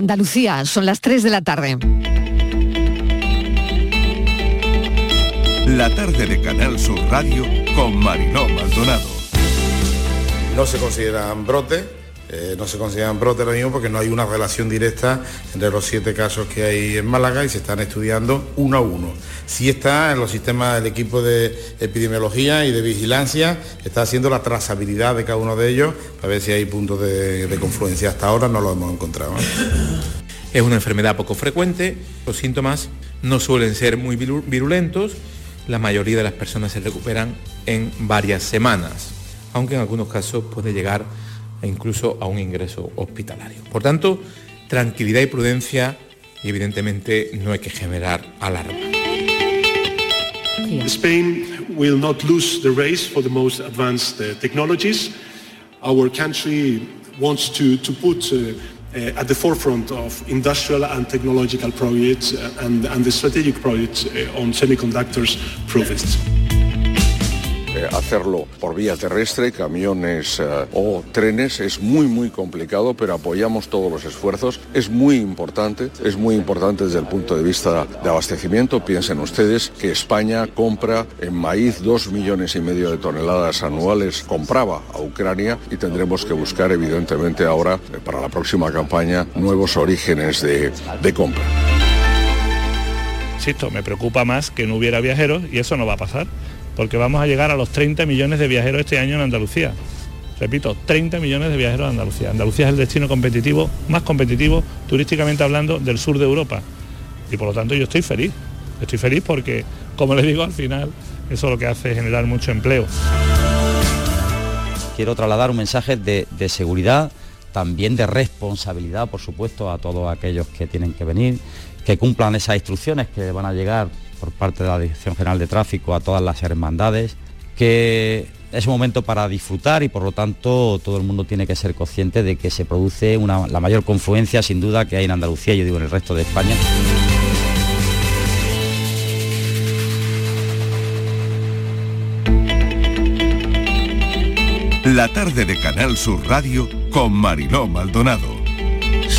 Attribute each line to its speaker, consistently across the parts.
Speaker 1: Andalucía, son las 3 de la tarde.
Speaker 2: La tarde de Canal Sur Radio con Mariló Maldonado.
Speaker 3: No se consideran brotes, eh, no se consideran brotes lo mismo porque no hay una relación directa entre los siete casos que hay en Málaga y se están estudiando uno a uno. Sí está en los sistemas del equipo de epidemiología y de vigilancia, está haciendo la trazabilidad de cada uno de ellos para ver si hay puntos de, de confluencia. Hasta ahora no lo hemos encontrado.
Speaker 4: Es una enfermedad poco frecuente, los síntomas no suelen ser muy virulentos, la mayoría de las personas se recuperan en varias semanas, aunque en algunos casos puede llegar incluso a un ingreso hospitalario. Por tanto, tranquilidad y prudencia y evidentemente no hay que generar alarma.
Speaker 5: Spain will not lose the race for the most advanced uh, technologies. Our country wants to, to put uh, uh, at the forefront of industrial and technological projects and, and the strategic projects on semiconductors prove it.
Speaker 6: Eh, hacerlo por vía terrestre, camiones eh, o trenes es muy muy complicado, pero apoyamos todos los esfuerzos. Es muy importante, es muy importante desde el punto de vista de abastecimiento. Piensen ustedes que España compra en maíz dos millones y medio de toneladas anuales, compraba a Ucrania y tendremos que buscar evidentemente ahora eh, para la próxima campaña nuevos orígenes de, de compra.
Speaker 7: Insisto, me preocupa más que no hubiera viajeros y eso no va a pasar porque vamos a llegar a los 30 millones de viajeros este año en Andalucía. Repito, 30 millones de viajeros en Andalucía. Andalucía es el destino competitivo, más competitivo turísticamente hablando del sur de Europa. Y por lo tanto yo estoy feliz. Estoy feliz porque, como les digo, al final eso lo que hace es generar mucho empleo.
Speaker 8: Quiero trasladar un mensaje de seguridad, también de responsabilidad, por supuesto, a todos aquellos que tienen que venir, que cumplan esas instrucciones que van a llegar por parte de la Dirección General de Tráfico a todas las hermandades, que es un momento para disfrutar y por lo tanto todo el mundo tiene que ser consciente de que se produce una, la mayor confluencia sin duda que hay en Andalucía, yo digo en el resto de España.
Speaker 2: La tarde de Canal Sur Radio con Mariló Maldonado.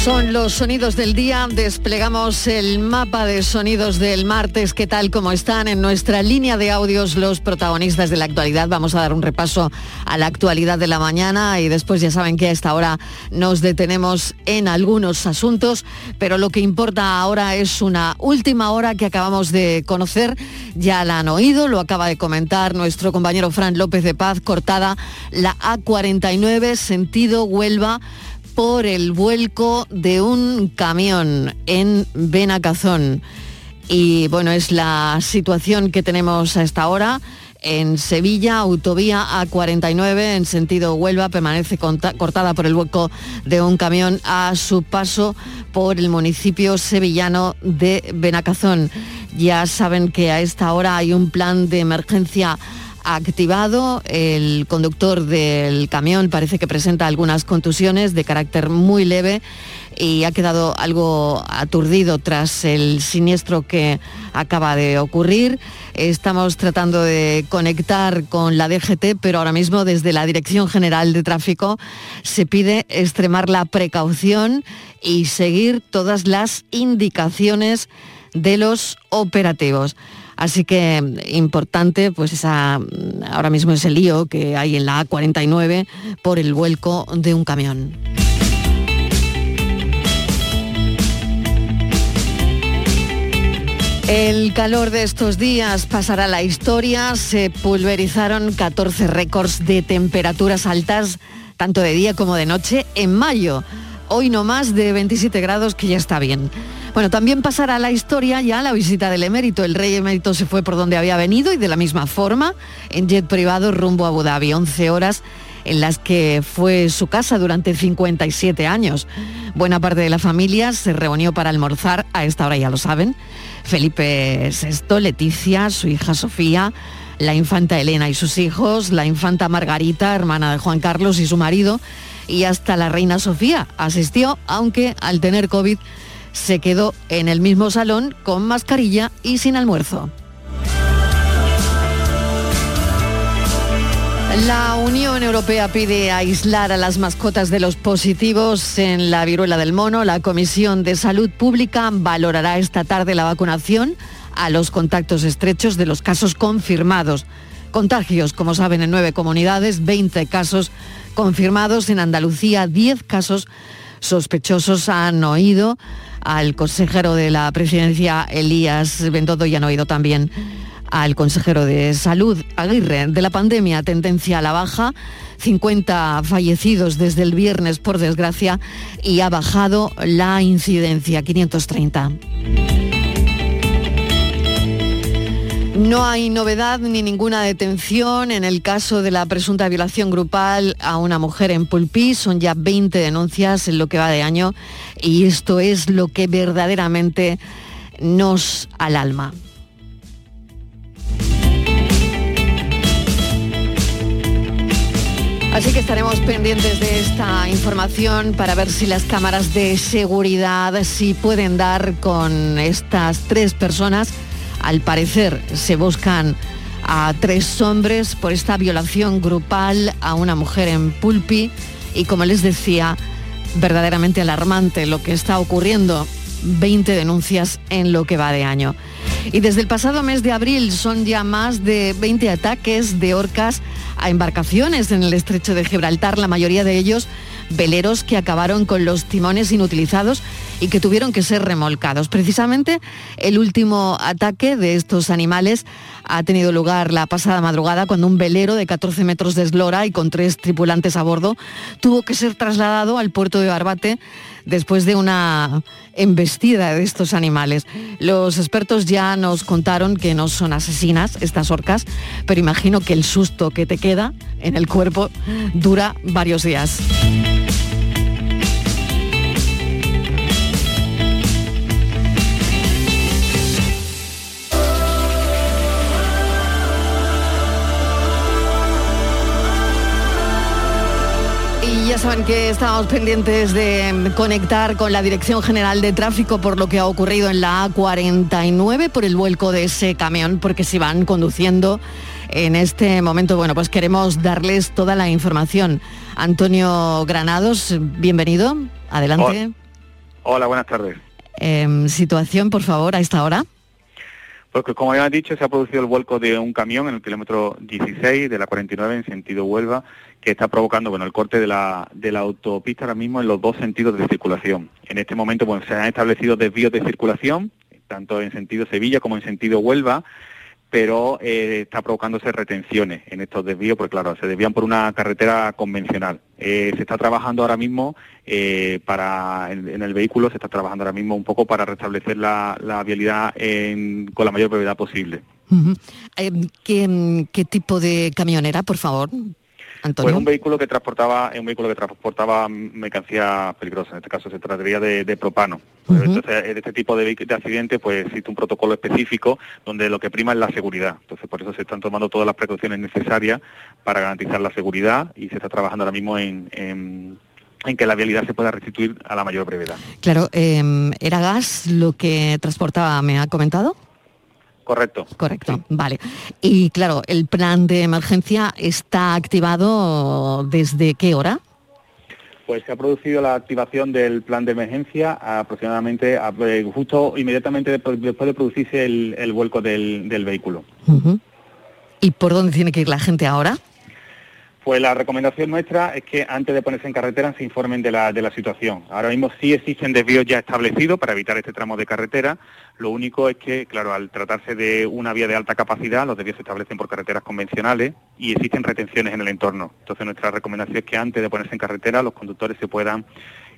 Speaker 1: Son los sonidos del día. Desplegamos el mapa de sonidos del martes. ¿Qué tal? ¿Cómo están? En nuestra línea de audios los protagonistas de la actualidad. Vamos a dar un repaso a la actualidad de la mañana y después ya saben que a esta hora nos detenemos en algunos asuntos, pero lo que importa ahora es una última hora que acabamos de conocer. Ya la han oído, lo acaba de comentar nuestro compañero Fran López de Paz, cortada la A49, sentido Huelva por el vuelco de un camión en Benacazón. Y bueno, es la situación que tenemos a esta hora. En Sevilla, autovía A49 en sentido Huelva permanece cortada por el vuelco de un camión a su paso por el municipio sevillano de Benacazón. Ya saben que a esta hora hay un plan de emergencia activado. El conductor del camión parece que presenta algunas contusiones de carácter muy leve y ha quedado algo aturdido tras el siniestro que acaba de ocurrir. Estamos tratando de conectar con la DGT, pero ahora mismo desde la Dirección General de Tráfico se pide extremar la precaución y seguir todas las indicaciones de los operativos. Así que importante, pues esa, ahora mismo ese lío que hay en la A49 por el vuelco de un camión. El calor de estos días pasará a la historia. Se pulverizaron 14 récords de temperaturas altas, tanto de día como de noche, en mayo. Hoy no más de 27 grados, que ya está bien. Bueno, también pasará la historia ya la visita del emérito. El rey emérito se fue por donde había venido y de la misma forma, en jet privado rumbo a Abu Dhabi. 11 horas en las que fue su casa durante 57 años. Buena parte de la familia se reunió para almorzar, a esta hora ya lo saben. Felipe VI, Leticia, su hija Sofía, la infanta Elena y sus hijos, la infanta Margarita, hermana de Juan Carlos y su marido, y hasta la reina Sofía asistió, aunque al tener COVID se quedó en el mismo salón con mascarilla y sin almuerzo. La Unión Europea pide aislar a las mascotas de los positivos en la viruela del mono. La Comisión de Salud Pública valorará esta tarde la vacunación a los contactos estrechos de los casos confirmados. Contagios, como saben, en nueve comunidades, 20 casos confirmados en Andalucía, 10 casos sospechosos han oído al consejero de la presidencia, Elías Bendodo, y han oído también al consejero de Salud, Aguirre, de la pandemia, tendencia a la baja, 50 fallecidos desde el viernes por desgracia y ha bajado la incidencia, 530. No hay novedad ni ninguna detención en el caso de la presunta violación grupal a una mujer en Pulpí. Son ya 20 denuncias en lo que va de año y esto es lo que verdaderamente nos alalma. Así que estaremos pendientes de esta información para ver si las cámaras de seguridad si pueden dar con estas tres personas. Al parecer se buscan a tres hombres por esta violación grupal a una mujer en Pulpi y como les decía, verdaderamente alarmante lo que está ocurriendo. 20 denuncias en lo que va de año. Y desde el pasado mes de abril son ya más de 20 ataques de orcas a embarcaciones en el estrecho de Gibraltar, la mayoría de ellos veleros que acabaron con los timones inutilizados y que tuvieron que ser remolcados. Precisamente el último ataque de estos animales ha tenido lugar la pasada madrugada cuando un velero de 14 metros de eslora y con tres tripulantes a bordo tuvo que ser trasladado al puerto de Barbate después de una embestida de estos animales. Los expertos ya nos contaron que no son asesinas estas orcas, pero imagino que el susto que te queda en el cuerpo dura varios días. Saben que estamos pendientes de conectar con la Dirección General de Tráfico por lo que ha ocurrido en la A49 por el vuelco de ese camión, porque si van conduciendo en este momento, bueno, pues queremos darles toda la información. Antonio Granados, bienvenido. Adelante.
Speaker 9: Hola, buenas tardes.
Speaker 1: Em, situación, por favor, a esta hora.
Speaker 9: Pues como ya han dicho, se ha producido el vuelco de un camión en el kilómetro 16 de la 49 en sentido Huelva, que está provocando bueno, el corte de la, de la autopista ahora mismo en los dos sentidos de circulación. En este momento pues, se han establecido desvíos de circulación, tanto en sentido Sevilla como en sentido Huelva, pero eh, está provocándose retenciones en estos desvíos, porque claro, se desvían por una carretera convencional. Eh, se está trabajando ahora mismo eh, para en, el vehículo, se está trabajando ahora mismo un poco para restablecer la, vialidad con la mayor brevedad posible.
Speaker 1: ¿Qué, ¿Qué tipo de camionera, por favor?
Speaker 9: Pues un vehículo que transportaba, un vehículo que transportaba mercancía peligrosa, en este caso se trataría de, propano. Entonces, en este tipo de, de accidentes, pues existe un protocolo específico donde lo que prima es la seguridad. Entonces, por eso se están tomando todas las precauciones necesarias para garantizar la seguridad y se está trabajando ahora mismo en, que la vialidad se pueda restituir a la mayor brevedad.
Speaker 1: Claro, em, ¿era gas lo que transportaba, me ha comentado?
Speaker 9: Correcto.
Speaker 1: Correcto, vale. Y claro, ¿el plan de emergencia está activado desde qué hora?
Speaker 9: Pues se ha producido la activación del plan de emergencia aproximadamente eh, justo inmediatamente después de producirse el, vuelco del, vehículo.
Speaker 1: ¿Y por dónde tiene que ir la gente ahora?
Speaker 9: Pues la recomendación nuestra es que antes de ponerse en carretera se informen de la, de la situación. Ahora mismo sí existen desvíos ya establecidos para evitar este tramo de carretera. Lo único es que, claro, al tratarse de una vía de alta capacidad, los desvíos se establecen por carreteras convencionales y existen retenciones en el entorno. Entonces nuestra recomendación es que antes de ponerse en carretera los conductores se puedan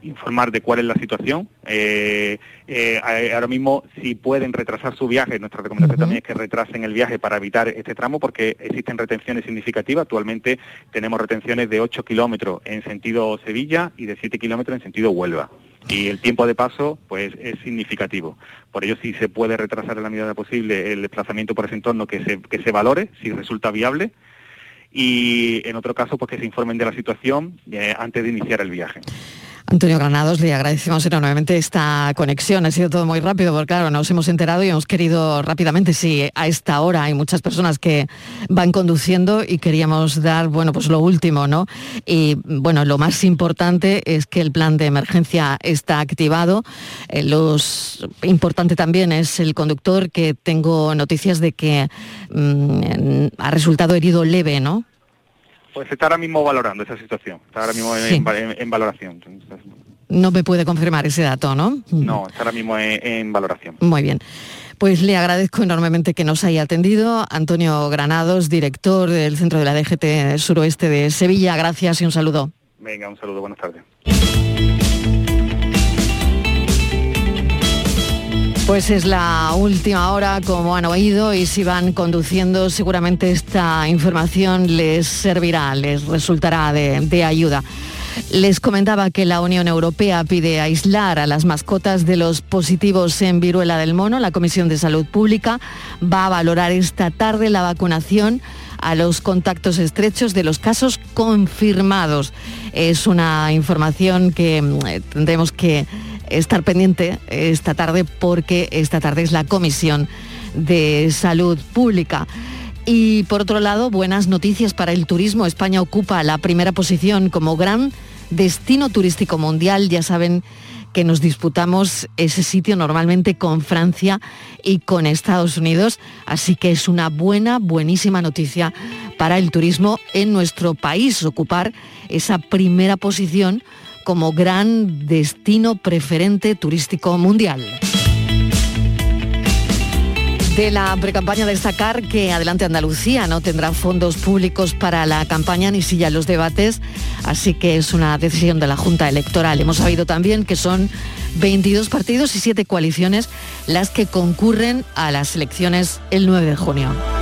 Speaker 9: informar de cuál es la situación. Eh, eh, ahora mismo, si pueden retrasar su viaje, nuestra recomendación también es que retrasen el viaje para evitar este tramo, porque existen retenciones significativas. Actualmente tenemos retenciones de 8 kilómetros en sentido Sevilla y de 7 kilómetros en sentido Huelva. Y el tiempo de paso, pues, es significativo. Por ello, si se puede retrasar en la medida posible el desplazamiento por ese entorno, que se, que se valore, si resulta viable, y en otro caso, pues que se informen de la situación eh, antes de iniciar el viaje.
Speaker 1: Antonio Granados, le agradecemos enormemente esta conexión. Ha sido todo muy rápido, porque claro, nos hemos enterado y hemos querido rápidamente, si a esta hora hay muchas personas que van conduciendo y queríamos dar, bueno, pues lo último, ¿no? Y bueno, lo más importante es que el plan de emergencia está activado. Eh, los importante también es el conductor, que tengo noticias de que mm, ha resultado herido leve, ¿no?
Speaker 9: Pues está ahora mismo valorando esa situación, está ahora mismo en, valoración.
Speaker 1: no me puede confirmar ese dato, ¿no?
Speaker 9: No, está ahora mismo en, valoración.
Speaker 1: Muy bien. Pues le agradezco enormemente que nos haya atendido. Antonio Granados, director del Centro de la DGT Suroeste de Sevilla. Gracias y un saludo.
Speaker 9: Venga, un saludo, buenas tardes.
Speaker 1: Pues es la última hora, como han oído, y si van conduciendo, seguramente esta información les servirá, les resultará de, ayuda. Les comentaba que la Unión Europea pide aislar a las mascotas de los positivos en viruela del mono. La Comisión de Salud Pública va a valorar esta tarde la vacunación a los contactos estrechos de los casos confirmados. Es una información que mm, tendremos que estar pendiente esta tarde porque esta tarde es la Comisión de Salud Pública. Y por otro lado, buenas noticias para el turismo. España ocupa la primera posición como gran destino turístico mundial. Ya saben que nos disputamos ese sitio normalmente con Francia y con Estados Unidos. Así que es una buena, buenísima noticia para el turismo en nuestro país, ocupar esa primera posición como gran destino preferente turístico mundial. De la precampaña destacar que Adelante Andalucía no tendrá fondos públicos para la campaña ni silla los debates, así que es una decisión de la Junta Electoral. Hemos sabido también que son 22 partidos y 7 coaliciones las que concurren a las elecciones el 9 de junio.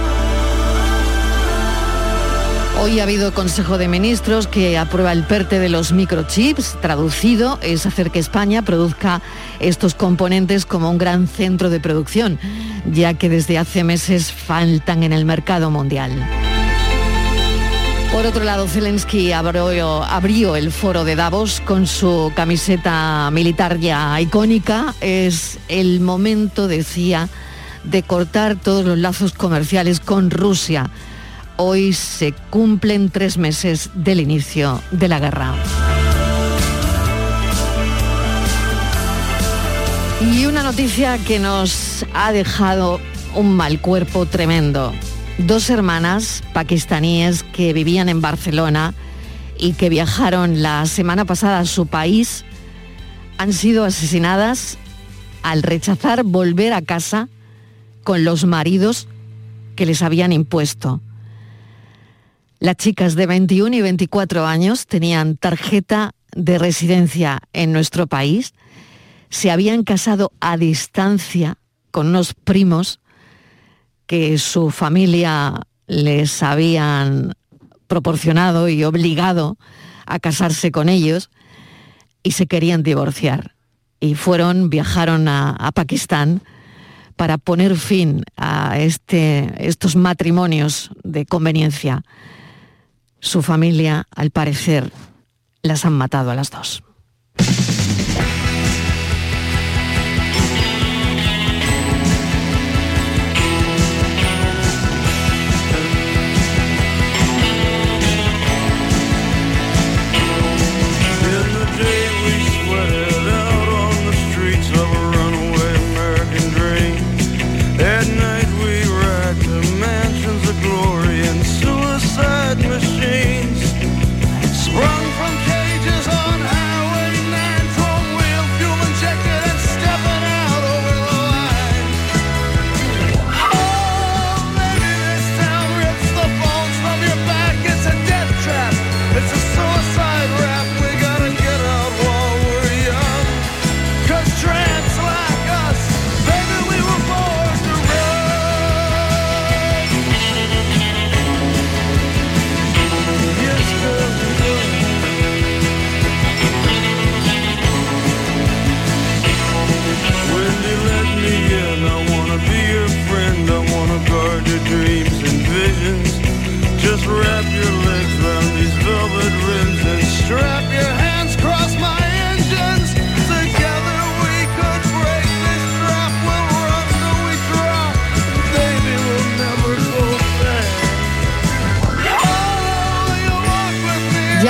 Speaker 1: Hoy ha habido Consejo de Ministros que aprueba el PERTE de los microchips. Traducido es hacer que España produzca estos componentes como un gran centro de producción, ya que desde hace meses faltan en el mercado mundial. Por otro lado, Zelensky abrió, el foro de Davos con su camiseta militar ya icónica. Es el momento, decía, de cortar todos los lazos comerciales con Rusia Hoy se cumplen tres meses del inicio de la guerra. Y una noticia que nos ha dejado un mal cuerpo tremendo. Dos hermanas pakistaníes que vivían en Barcelona y que viajaron la semana pasada a su país han sido asesinadas al rechazar volver a casa con los maridos que les habían impuesto. Las chicas de 21 y 24 años tenían tarjeta de residencia en nuestro país, se habían casado a distancia con unos primos que su familia les habían proporcionado y obligado a casarse con ellos y se querían divorciar. Y fueron, viajaron a, Pakistán para poner fin a este, estos matrimonios de conveniencia. Su familia, al parecer, las han matado a las dos.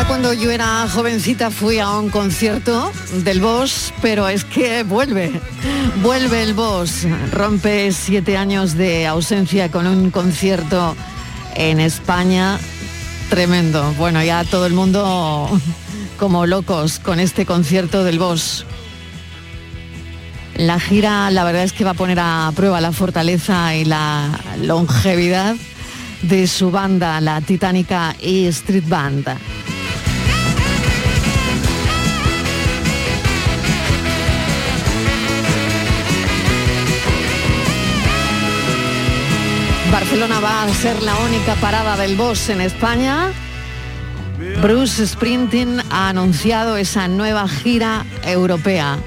Speaker 1: Cuando yo era jovencita fui a un concierto del Boss, pero es que vuelve, vuelve el Boss, rompe siete años de ausencia con un concierto en España tremendo. Bueno, ya todo el mundo como locos con este concierto del Boss. La gira, la verdad es que va a poner a prueba la fortaleza y la longevidad de su banda, la titánica E Street Band. Barcelona va a ser la única parada del Boss en España. Bruce Sprinting ha anunciado esa nueva gira europea.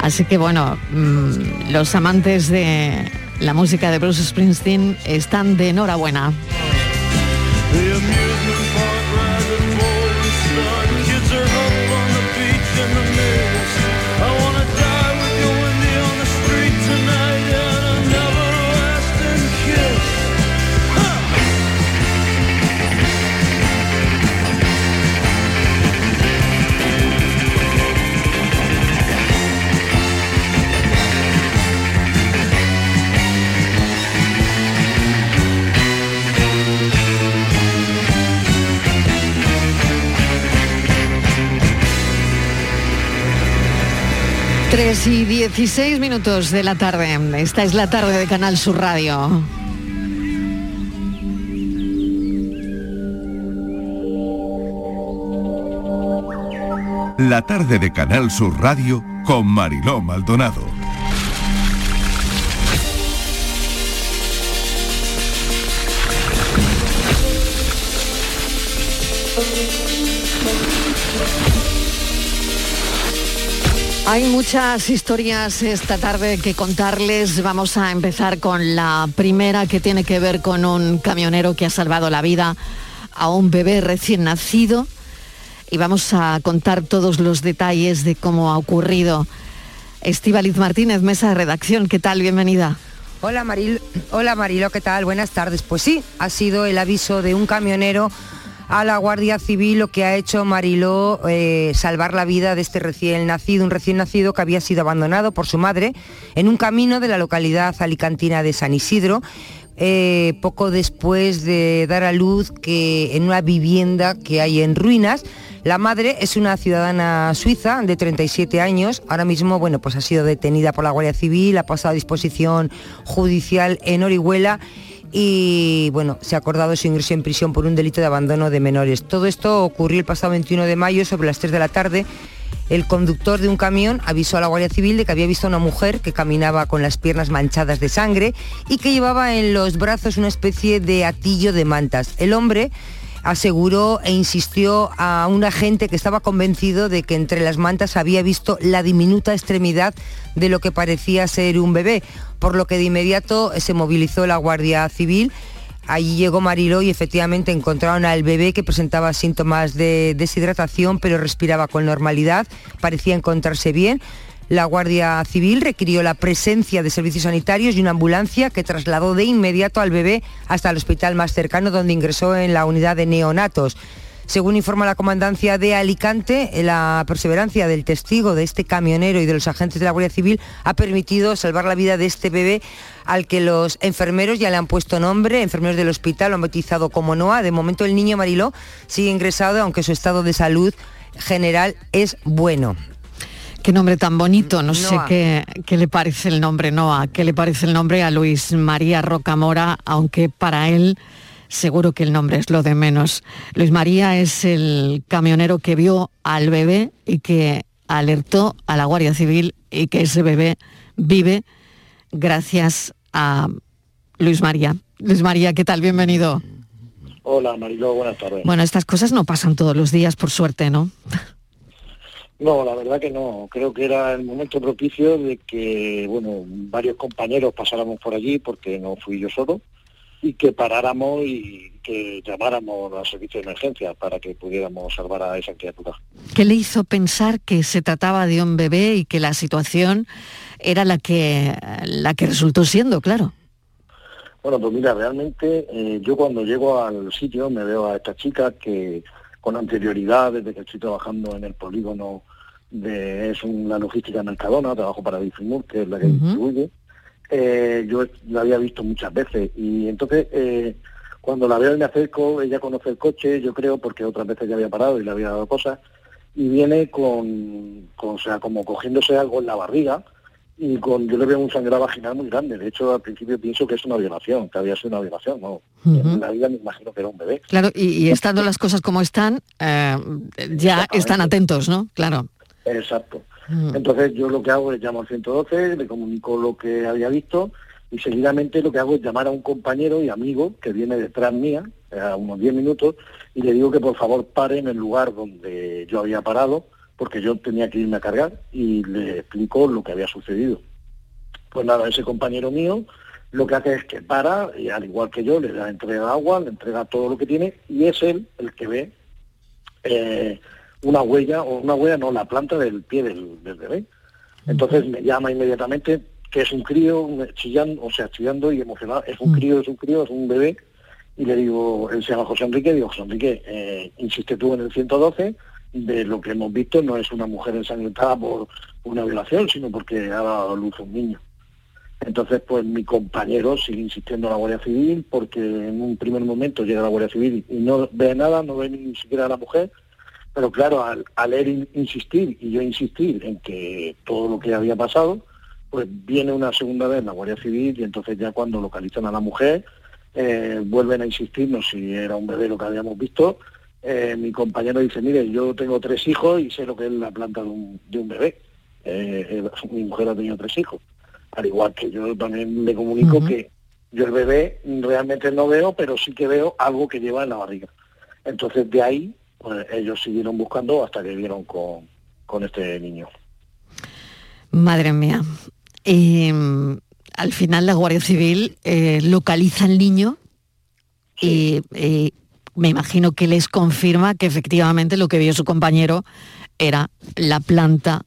Speaker 1: Así que bueno, mm, los amantes de la música de Bruce Springsteen están de enhorabuena. Y 16 minutos de la tarde. Esta es la tarde de Canal Sur Radio.
Speaker 2: La tarde de Canal Sur Radio con Mariló Maldonado.
Speaker 1: Hay muchas historias esta tarde que contarles. Vamos a empezar con la primera que tiene que ver con un camionero que ha salvado la vida a un bebé recién nacido. Y vamos a contar todos los detalles de cómo ha ocurrido. Estíbaliz Martínez, mesa de redacción, ¿qué tal? Bienvenida.
Speaker 10: Hola Maril, hola Marilo, ¿qué tal? Buenas tardes. Pues sí, ha sido el aviso de un camionero a la Guardia Civil lo que ha hecho Mariló eh, salvar la vida de este recién nacido, un recién nacido que había sido abandonado por su madre en un camino de la localidad alicantina de San Isidro. Eh, poco después de dar a luz que en una vivienda que hay en ruinas, la madre es una ciudadana suiza de 37 años. Ahora mismo, bueno, pues ha sido detenida por la Guardia Civil, ha pasado a disposición judicial en Orihuela y bueno, se ha acordado su ingreso en prisión por un delito de abandono de menores. Todo esto ocurrió el pasado 21 de mayo sobre las 3 de la tarde. El conductor de un camión avisó a la Guardia Civil de que había visto a una mujer que caminaba con las piernas manchadas de sangre y que llevaba en los brazos una especie de atillo de mantas. El hombre aseguró e insistió a un agente que estaba convencido de que entre las mantas había visto la diminuta extremidad de lo que parecía ser un bebé, por lo que de inmediato se movilizó la Guardia Civil. Allí llegó Mariló y efectivamente encontraron al bebé que presentaba síntomas de deshidratación, pero respiraba con normalidad, parecía encontrarse bien. La Guardia Civil requirió la presencia de servicios sanitarios y una ambulancia que trasladó de inmediato al bebé hasta el hospital más cercano donde ingresó en la unidad de neonatos. Según informa la comandancia de Alicante, la perseverancia del testigo de este camionero y de los agentes de la Guardia Civil ha permitido salvar la vida de este bebé al que los enfermeros ya le han puesto nombre, enfermeros del hospital lo han bautizado como Noah. De momento el niño Mariló sigue ingresado, aunque su estado de salud general es bueno.
Speaker 1: Qué nombre tan bonito, no sé qué, qué, le parece el nombre Noah, qué le parece el nombre a Luis María Rocamora, aunque para él seguro que el nombre es lo de menos. Luis María es el camionero que vio al bebé y que alertó a la Guardia Civil y que ese bebé vive gracias a Luis María. Luis María, ¿qué tal? Bienvenido.
Speaker 11: Hola Mariló, buenas tardes.
Speaker 1: Bueno, estas cosas no pasan todos los días, por suerte, ¿no?
Speaker 11: No, la verdad que no. Creo que era el momento propicio de que, bueno, varios compañeros pasáramos por allí, porque no fui yo solo, y que paráramos y que llamáramos al servicio de emergencia para que pudiéramos salvar a esa criatura.
Speaker 1: ¿Qué le hizo pensar que se trataba de un bebé y que la situación era la que, la que resultó siendo, claro?
Speaker 11: Bueno, pues mira, realmente eh, yo cuando llego al sitio me veo a esta chica que con anterioridad, desde que estoy trabajando en el polígono de es una logística Mercadona, trabajo para Bifimur, que es la que distribuye. Eh, yo la había visto muchas veces y entonces eh, cuando la veo y me acerco, ella conoce el coche, yo creo, porque otras veces ya había parado y le había dado cosas, y viene con, con o sea, como cogiéndose algo en la barriga, y con yo le veo un sangrado vaginal muy grande. De hecho, al principio pienso que es una violación, que había sido una violación, ¿no? En la vida me imagino que era un bebé.
Speaker 1: Claro, y, estando las cosas como están, eh, ya están atentos, ¿no? Claro.
Speaker 11: Exacto. Entonces yo lo que hago es llamo al 112, le comunico lo que había visto y seguidamente lo que hago es llamar a un compañero y amigo que viene detrás mía, a unos 10 minutos, y le digo que por favor pare en el lugar donde yo había parado, porque yo tenía que irme a cargar, y le explico lo que había sucedido. Pues nada, ese compañero mío lo que hace es que para, y al igual que yo, le da entrega agua, le entrega todo lo que tiene, y es él el que ve eh, una huella, o una huella no, la planta del pie del, bebé. Entonces me llama inmediatamente, que es un crío, chillando, o sea, chillando y emocionado, es un crío, es un crío, es un bebé, y le digo, él se llama José Enrique, digo, José Enrique, eh, insiste tú en el 112, de lo que hemos visto no es una mujer ensangrentada por una violación, sino porque ha dado a luz un niño. Entonces, pues mi compañero sigue insistiendo a la Guardia Civil porque en un primer momento llega la Guardia Civil y no ve nada, no ve ni siquiera a la mujer, pero claro, al, al él insistir y yo insistir en que todo lo que había pasado, pues viene una segunda vez la Guardia Civil y entonces ya cuando localizan a la mujer, eh, vuelven a insistirnos si era un bebé lo que habíamos visto. Eh, mi compañero dice, mire, yo tengo tres hijos y sé lo que es la planta de un, de un bebé. Eh, mi mujer ha tenido tres hijos. Al igual que yo también le comunico que yo el bebé realmente no veo, pero sí que veo algo que lleva en la barriga. Entonces de ahí pues ellos siguieron buscando hasta que vieron con, con este niño.
Speaker 1: Madre mía. Y, al final la Guardia Civil eh, localiza al niño y me imagino que les confirma que efectivamente lo que vio su compañero era la planta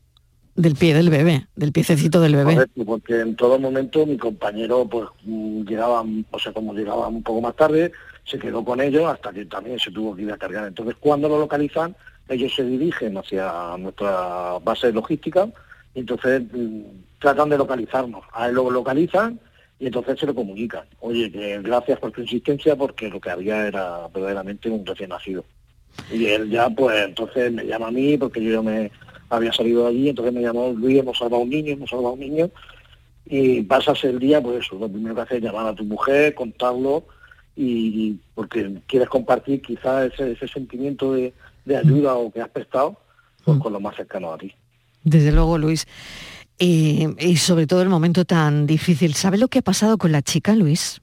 Speaker 1: del pie del bebé, del piececito del bebé.
Speaker 11: porque en todo momento mi compañero pues mm, llegaba, o sea, como llegaba un poco más tarde, se quedó con ellos hasta que también se tuvo que ir a cargar. Entonces, cuando lo localizan, ellos se dirigen hacia nuestra base logística y entonces mm, tratan de localizarnos. A él lo localizan y entonces se lo comunican. Oye, gracias por tu insistencia porque lo que había era verdaderamente un recién nacido. Y él ya, pues entonces me llama a mí porque yo ya me había salido de allí, entonces me llamó Luis, hemos salvado un niño, hemos salvado un niño. Y pasas el día, pues eso, lo primero que haces es llamar a tu mujer, contarlo y, porque quieres compartir quizás ese, sentimiento de, ayuda o que has prestado pues, mm. con lo más cercano a ti.
Speaker 1: Desde luego, Luis. Y, sobre todo el momento tan difícil. ¿Sabe lo que ha pasado con la chica, Luis?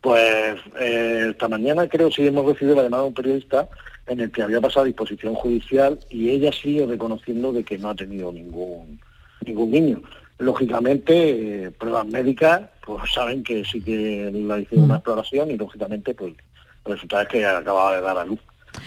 Speaker 11: Pues eh, esta mañana creo sí hemos recibido la llamada de un periodista en el que había pasado disposición judicial y ella sigue reconociendo de que no ha tenido ningún ningún niño. Lógicamente, eh, pruebas médicas, pues saben que sí que la hicieron una exploración y lógicamente pues el resultado es que acababa de dar a luz.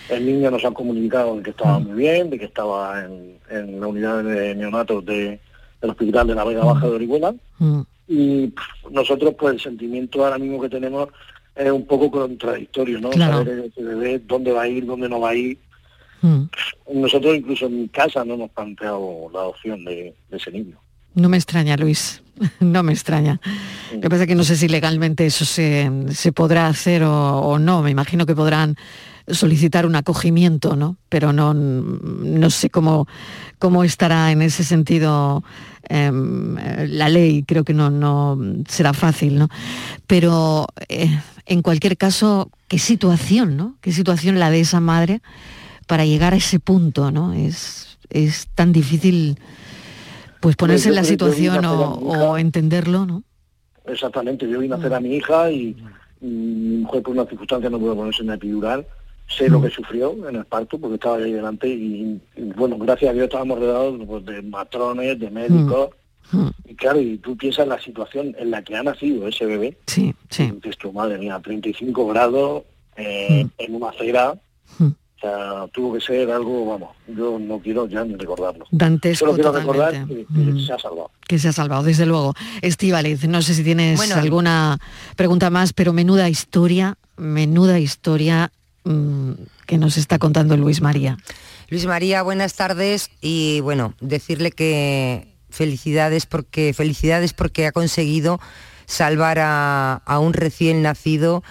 Speaker 11: El niño nos ha comunicado de que estaba muy bien, de que estaba en, en la unidad de neonatos de, del hospital de la Vega Baja de Orihuela. Mm. Y nosotros, pues el sentimiento ahora mismo que tenemos es un poco contradictorio, ¿no? Saber ese bebé dónde va a ir, dónde no va a ir. Mm. Nosotros incluso en mi casa no hemos planteado la opción de, ese niño.
Speaker 1: No me extraña, Luis, no me extraña. Lo que pasa es que no sé si legalmente eso se, podrá hacer o, o, no. Me imagino que podrán solicitar un acogimiento, ¿no? Pero no, no sé cómo, cómo estará en ese sentido em, la ley, creo que no, no será fácil, ¿no? Pero eh, en cualquier caso, qué situación, ¿no? Qué situación la de esa madre para llegar a ese punto, ¿no? Es, es tan difícil pues ponerse en la situación o, entenderlo, ¿no?
Speaker 11: Exactamente, yo vine a hacer a mi hija y, mi mujer por una circunstancia no pudo ponerse en la epidural sé lo que sufrió en el parto porque estaba ahí delante y, bueno, gracias a Dios estábamos rodeados pues, de matrones, de médicos. Mm. Mm. Y claro, y tú piensas la situación en la que ha nacido ese bebé.
Speaker 1: Sí, sí.
Speaker 11: Dices madre mía, 35 grados eh, mm. en una acera. O sea, tuvo que ser algo, vamos, yo no quiero ya ni recordarlo.
Speaker 1: Dantesco
Speaker 11: Solo quiero recordar que, se ha salvado.
Speaker 1: Que se ha salvado, desde luego. Estivaliz, no sé si tienes alguna pregunta más, pero menuda historia, menuda historia mm, que nos está contando Luis María.
Speaker 10: Luis María, buenas tardes y bueno, decirle que felicidades porque felicidades porque ha conseguido salvar a, un recién nacido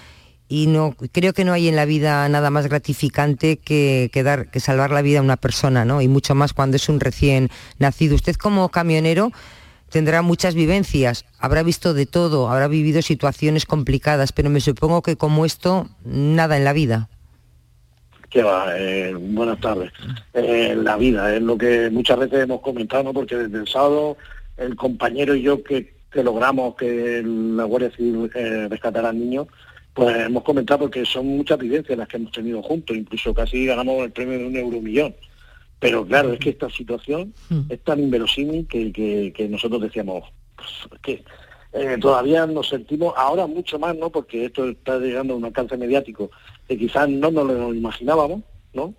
Speaker 10: y no creo que no hay en la vida nada más gratificante que, dar, que salvar la vida a una persona, ¿no? Y mucho más cuando es un recién nacido. Usted como camionero tendrá muchas vivencias, habrá visto de todo, habrá vivido situaciones complicadas, pero me supongo que como esto, nada en la vida.
Speaker 11: ¿Qué va? Eh, buenas tardes. Eh, la vida es lo que muchas veces hemos comentado, porque desde el sábado el compañero y yo que, logramos que la Guardia Civil eh, rescatara al niño, pues hemos comentado porque son muchas vivencias las que hemos tenido juntos, incluso casi ganamos el premio de un euro millón. Pero claro, es que esta situación mm. es tan inverosímil que, nosotros decíamos, pues, que eh, todavía nos sentimos, ahora mucho más, ¿no? Porque esto está llegando a un alcance mediático que quizás no nos lo imaginábamos, ¿no?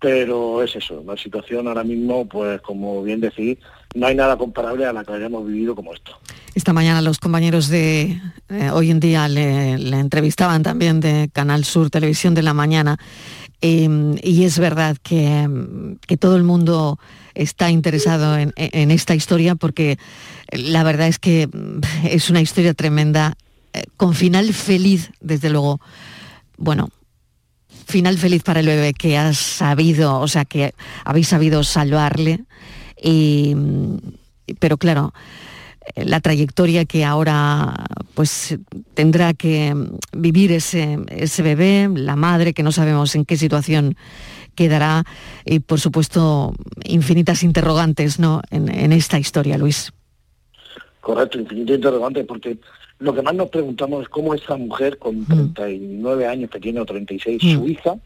Speaker 11: Pero es eso, la situación ahora mismo, pues como bien decís, no hay nada comparable a la que hayamos vivido como esto.
Speaker 1: Esta mañana los compañeros de eh, hoy en día le, entrevistaban también de Canal Sur Televisión de la Mañana em, y es verdad que, que, todo el mundo está interesado en, en esta historia porque la verdad es que mm, es una historia tremenda, eh, con final feliz, desde luego. Bueno, final feliz para el bebé que has sabido, o sea, que habéis sabido salvarle. Mm, pero claro, la trayectoria que ahora pues tendrá que vivir ese, ese bebé, la madre que no sabemos en qué situación quedará y por supuesto infinitas interrogantes ¿no? en esta historia, Luis.
Speaker 11: Correcto, infinito interrogante, porque lo que más nos preguntamos es cómo esa mujer con 39 mm. años, que tiene o 36, su mm. hija,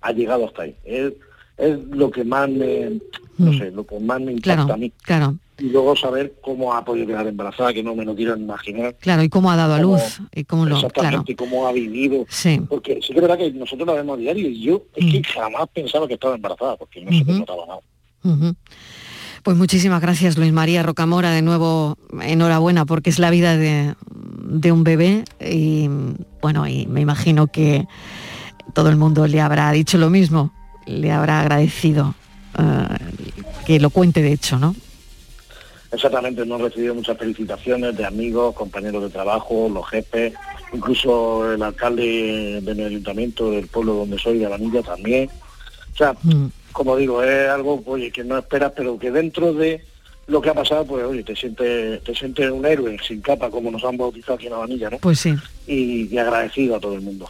Speaker 11: ha llegado hasta ahí. Es, lo que más me, no mm. sé, lo que más me impacta a mí.
Speaker 1: Claro.
Speaker 11: Y luego saber cómo ha podido quedar embarazada, que no me lo quiero imaginar.
Speaker 1: Claro, y cómo ha dado a luz. y cómo lo,
Speaker 11: exactamente, cómo ha vivido.
Speaker 1: Sí.
Speaker 11: Porque sí que es verdad que nosotros la vemos a diario y yo es que jamás pensaba que estaba embarazada, porque no se me notaba nada.
Speaker 1: Pues muchísimas gracias Luis María Rocamora, de nuevo enhorabuena porque es la vida de, un bebé y bueno, y me imagino que todo el mundo le habrá dicho lo mismo, le habrá agradecido eh, que lo cuente de hecho, ¿no?
Speaker 11: Exactamente, hemos recibido muchas felicitaciones de amigos, compañeros de trabajo, los jefes, incluso el alcalde de mi ayuntamiento, del pueblo donde soy, de Alanilla también. O sea, mm como digo, es algo oye, que no esperas, pero que dentro de lo que ha pasado, pues oye, te sientes, te sientes un héroe sin capa, como nos han bautizado aquí en la vanilla, ¿no?
Speaker 1: Pues sí.
Speaker 11: Y, agradecido a todo el mundo.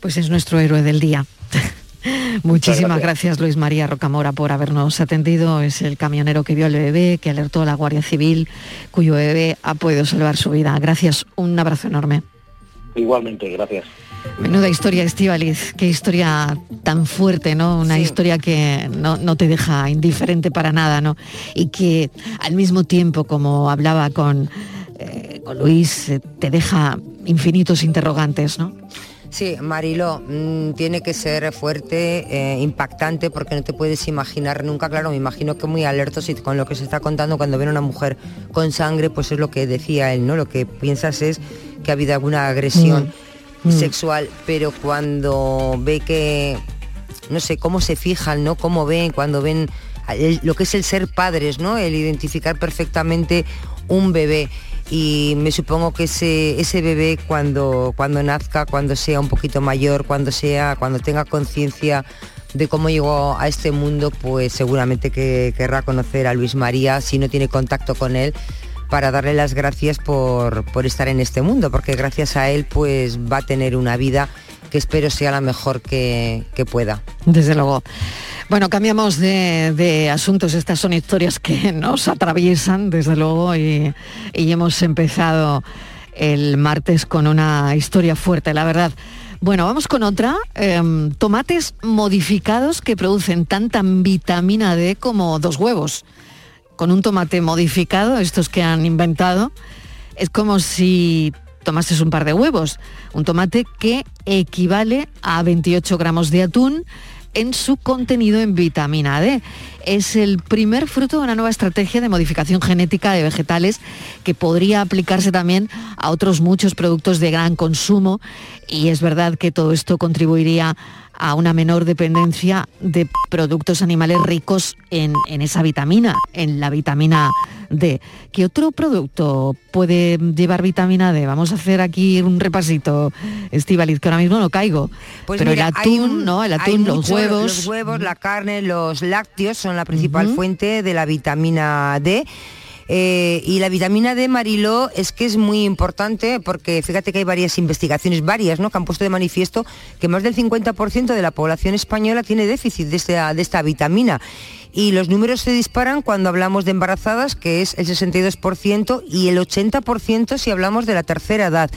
Speaker 1: Pues es nuestro héroe del día. Muchísimas gracias. Luis María Rocamora por habernos atendido. Es el camionero que vio al bebé, que alertó a la Guardia Civil, cuyo bebé ha podido salvar su vida. Gracias, un abrazo enorme.
Speaker 11: Igualmente, gracias.
Speaker 1: Menuda historia, Estivaliz, qué historia tan fuerte, ¿no? Una historia que no, te deja indiferente para nada, ¿no? Y que al mismo tiempo, como hablaba con, eh, con Luis, eh, te deja infinitos interrogantes, ¿no?
Speaker 10: Sí, Marilo, mm, tiene que ser fuerte, eh, impactante, porque no te puedes imaginar nunca, claro, me imagino que muy alertos y con lo que se está contando cuando viene una mujer con sangre, pues es lo que decía él, ¿no? Lo que piensas es que ha habido alguna agresión. Mm. Mm. sexual, pero cuando ve que, no sé, cómo se fijan, ¿no? Cómo ven, cuando ven lo que es el ser padres, ¿no? El identificar perfectamente un bebé. Y me supongo que ese, ese bebé cuando, cuando nazca, cuando sea un poquito mayor, cuando sea, cuando tenga conciencia de cómo llegó a este mundo, pues seguramente que querrá conocer a Luis María, si no tiene contacto con él, para darle las gracias por, estar en este mundo, porque gracias a él pues va a tener una vida que espero sea la mejor que, pueda.
Speaker 1: Desde luego. Bueno, cambiamos de, asuntos. Estas son historias que nos atraviesan, desde luego, y, hemos empezado el martes con una historia fuerte, la verdad. Bueno, vamos con otra. Em, tomates modificados que producen tanta vitamina D como dos huevos con un tomate modificado, estos que han inventado, es como si tomases un par de huevos. Un tomate que equivale a 28 gramos de atún en su contenido en vitamina D. es el primer fruto de una nueva estrategia de modificación genética de vegetales que podría aplicarse también a otros muchos productos de gran consumo y es verdad que todo esto contribuiría a una menor dependencia de productos animales ricos en, esa vitamina, en la vitamina D. ¿Qué otro producto puede llevar vitamina D? Vamos a hacer aquí un repasito, Estivaliz, que ahora mismo no caigo. Pues Pero el atún, ¿no? El atún, los huevos.
Speaker 10: Los huevos, la carne, los lácteos son la principal fuente de la vitamina D. Eh, y la vitamina D, Mariló, es que es muy importante porque fíjate que hay varias investigaciones, varias, ¿no? que han puesto de manifiesto que más del 50% de la población española tiene déficit de esta, vitamina y los números se disparan cuando hablamos de embarazadas, que es el 62%, y el 80% si hablamos de la tercera edad.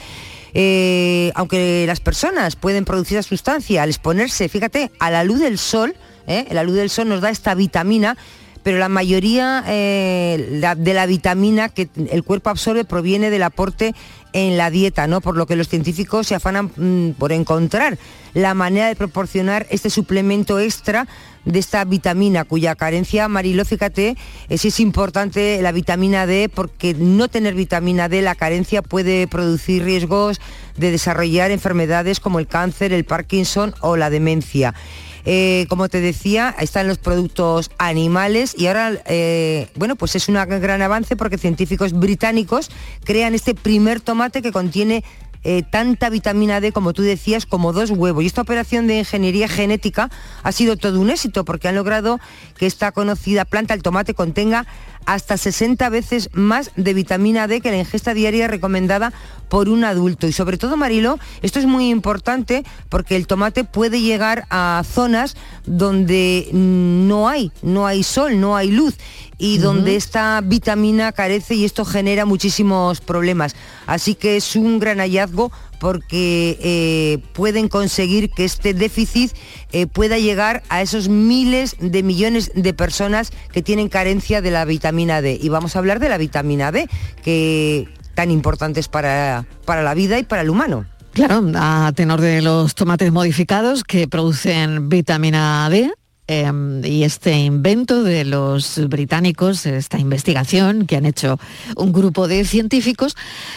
Speaker 10: Eh, aunque las personas pueden producir la sustancia al exponerse, fíjate, a la luz del sol, ¿eh? la luz del sol nos da esta vitamina, pero la mayoría eh, de la vitamina que el cuerpo absorbe proviene del aporte en la dieta, ¿no? Por lo que los científicos se afanan mm, por encontrar la manera de proporcionar este suplemento extra de esta vitamina cuya carencia, Marilo, fíjate, es, es importante la vitamina D porque no tener vitamina D, la carencia puede producir riesgos de desarrollar enfermedades como el cáncer, el Parkinson o la demencia. Eh, como te decía, están los productos animales y ahora, eh, bueno, pues es un gran avance porque científicos británicos crean este primer tomate que contiene eh, tanta vitamina D, como tú decías, como dos huevos. Y esta operación de ingeniería genética ha sido todo un éxito porque han logrado que esta conocida planta, el tomate, contenga hasta 60 veces más de vitamina D que la ingesta diaria recomendada por un adulto. Y sobre todo, Marilo, esto es muy importante porque el tomate puede llegar a zonas donde no hay, no hay sol, no hay luz y donde esta vitamina carece y esto genera muchísimos problemas. Así que es un gran hallazgo porque eh, pueden conseguir que este déficit eh, pueda llegar a esos miles de millones de personas que tienen carencia de la vitamina D. Y vamos a hablar de la vitamina D, que tan importante es para, para la vida y para el humano.
Speaker 1: Claro, a tenor de los tomates modificados que producen vitamina D, Em, y este invento de los británicos, esta investigación que han hecho un grupo de científicos.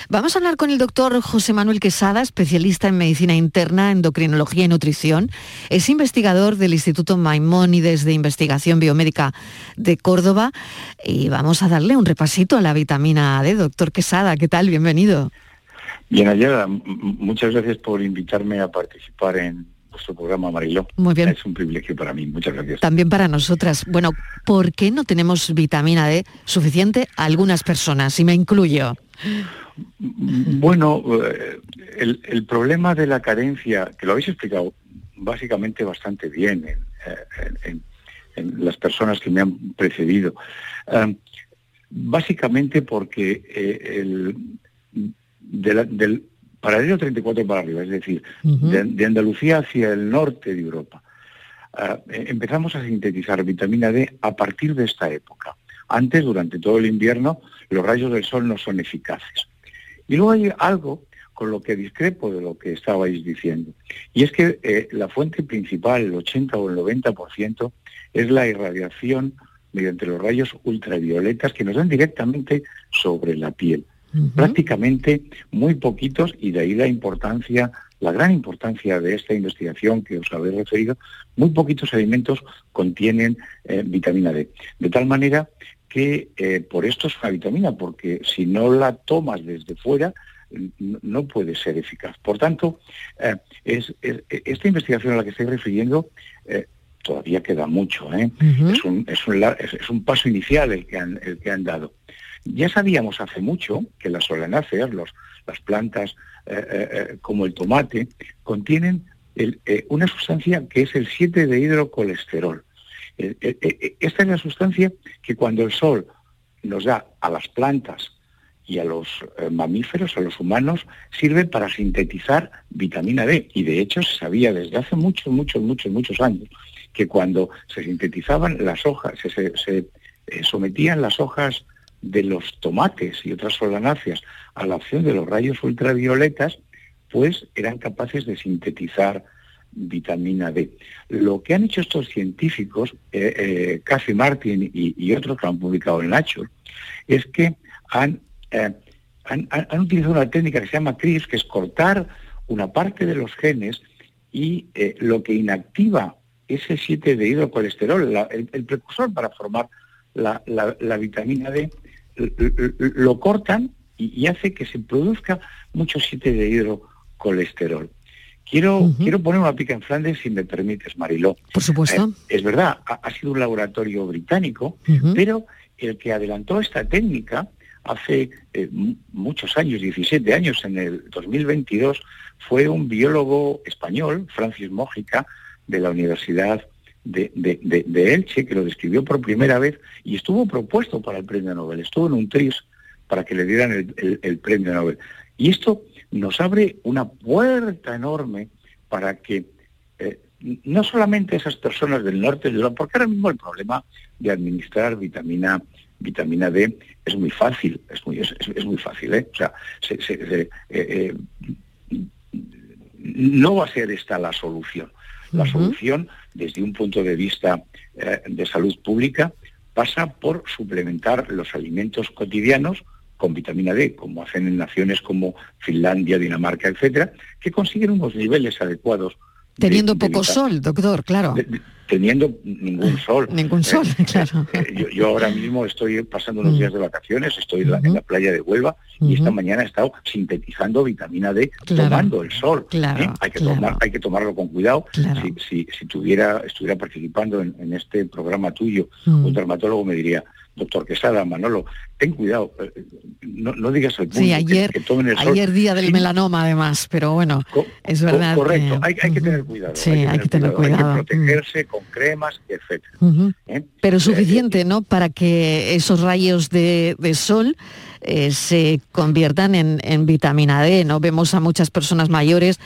Speaker 1: Vamos a hablar con el doctor José Manuel Quesada, especialista en medicina interna, endocrinología y nutrición. Es investigador del Instituto Maimónides de Investigación Biomédica de Córdoba y vamos a darle un repasito a la vitamina D. Doctor Quesada, ¿qué tal? Bienvenido.
Speaker 12: Bien, Ayala, muchas gracias por invitarme a participar en vuestro programa, Mariló.
Speaker 1: Muy bien.
Speaker 12: Es un privilegio para mí. Muchas gracias.
Speaker 1: También para nosotras. Bueno, ¿por qué no tenemos vitamina D suficiente a algunas personas? Y me incluyo.
Speaker 12: Bueno, eh, el, problema de la carencia, que lo habéis explicado básicamente bastante bien en, las personas que me han precedido, eh, básicamente porque eh, el, del paralelo 34 para arriba, es decir, de, Andalucía hacia el norte de Europa. Ah, eh, empezamos a sintetizar vitamina D a partir de esta época. Antes, durante todo el invierno, los rayos del sol no son eficaces. Y luego hay algo con lo que discrepo de lo que estabais diciendo. Y es que eh, la fuente principal, el 80 o el 90%, es la irradiación mediante los rayos ultravioletas que nos dan directamente sobre la piel prácticamente muy poquitos y de ahí la importancia, la gran importancia de esta investigación que os habéis referido, muy poquitos alimentos contienen eh, vitamina D. De tal manera que eh, por esto es una vitamina, porque si no la tomas desde fuera, no puede ser eficaz. Por tanto, eh, es, esta investigación a la que estoy refiriendo todavía queda mucho. Es, un, es, un, es, un, paso inicial el que han, el que han dado. Ya sabíamos hace mucho que las solanáceas, las plantas eh, eh, eh, como el tomate, contienen una sustancia que es el 7 de hidrocolesterol. esta es la sustancia que cuando el sol nos da a las plantas y a los mamíferos, a los humanos, sirve para sintetizar vitamina D. Y de hecho se sabía desde hace muchos, muchos, muchos, muchos años que cuando se sintetizaban las hojas, se sometían las hojas de los tomates y otras solanáceas a la acción de los rayos ultravioletas, pues eran capaces de sintetizar vitamina D. Lo que han hecho estos científicos, eh, eh Martin y, otros que han publicado en Nature, es que han, eh, han, han, utilizado una técnica que se llama CRISP, que es cortar una parte de los genes y eh, lo que inactiva ese 7 de hidrocolesterol, el, precursor para formar la, vitamina D, lo cortan y, hace que se produzca mucho 7 de hidrocolesterol. Quiero, quiero poner una pica en Flandes, si me permites, Mariló.
Speaker 1: Por supuesto.
Speaker 12: Eh, es verdad, ha, sido un laboratorio británico, pero el que adelantó esta técnica hace eh, muchos años, 17 años, en el 2022, fue un biólogo español, Francis Mójica, de la Universidad de, Elche, que lo describió por primera vez y estuvo propuesto para el premio Nobel. Estuvo en un tris para que le dieran el, premio Nobel. Y esto nos abre una puerta enorme para que eh, no solamente esas personas del norte de porque ahora mismo el problema de administrar vitamina vitamina D es muy fácil, es muy, es, muy fácil, ¿eh? O sea, eh, no va a ser esta la solución. La solución, desde un punto de vista eh, de salud pública, pasa por suplementar los alimentos cotidianos con vitamina D, como hacen en naciones como Finlandia, Dinamarca, etcétera, que consiguen unos niveles adecuados.
Speaker 1: Teniendo poco sol, doctor, claro
Speaker 12: teniendo ningún sol.
Speaker 1: Ningún sol,
Speaker 12: eh,
Speaker 1: claro.
Speaker 12: Eh, yo, ahora mismo estoy pasando unos mm. días de vacaciones, estoy en la, playa de Huelva y esta mañana he estado sintetizando vitamina D tomando el sol. ¿eh? hay, que tomar, hay que tomarlo con cuidado. Si, si, tuviera, estuviera participando en, este programa tuyo, mm. un dermatólogo me diría, doctor Quesada, Manolo, ten cuidado, eh, no, digas el punto,
Speaker 1: sí, ayer, que, tomen el sol. Ayer día del melanoma además, pero bueno, es verdad.
Speaker 12: correcto, hay, que tener cuidado.
Speaker 1: Sí, hay que tener, cuidado.
Speaker 12: Hay que protegerse con cremas, etc.
Speaker 1: ¿Eh? Pero suficiente, ¿no? Para que esos rayos de, sol eh, se conviertan en, vitamina D, ¿no? Vemos a muchas personas mayores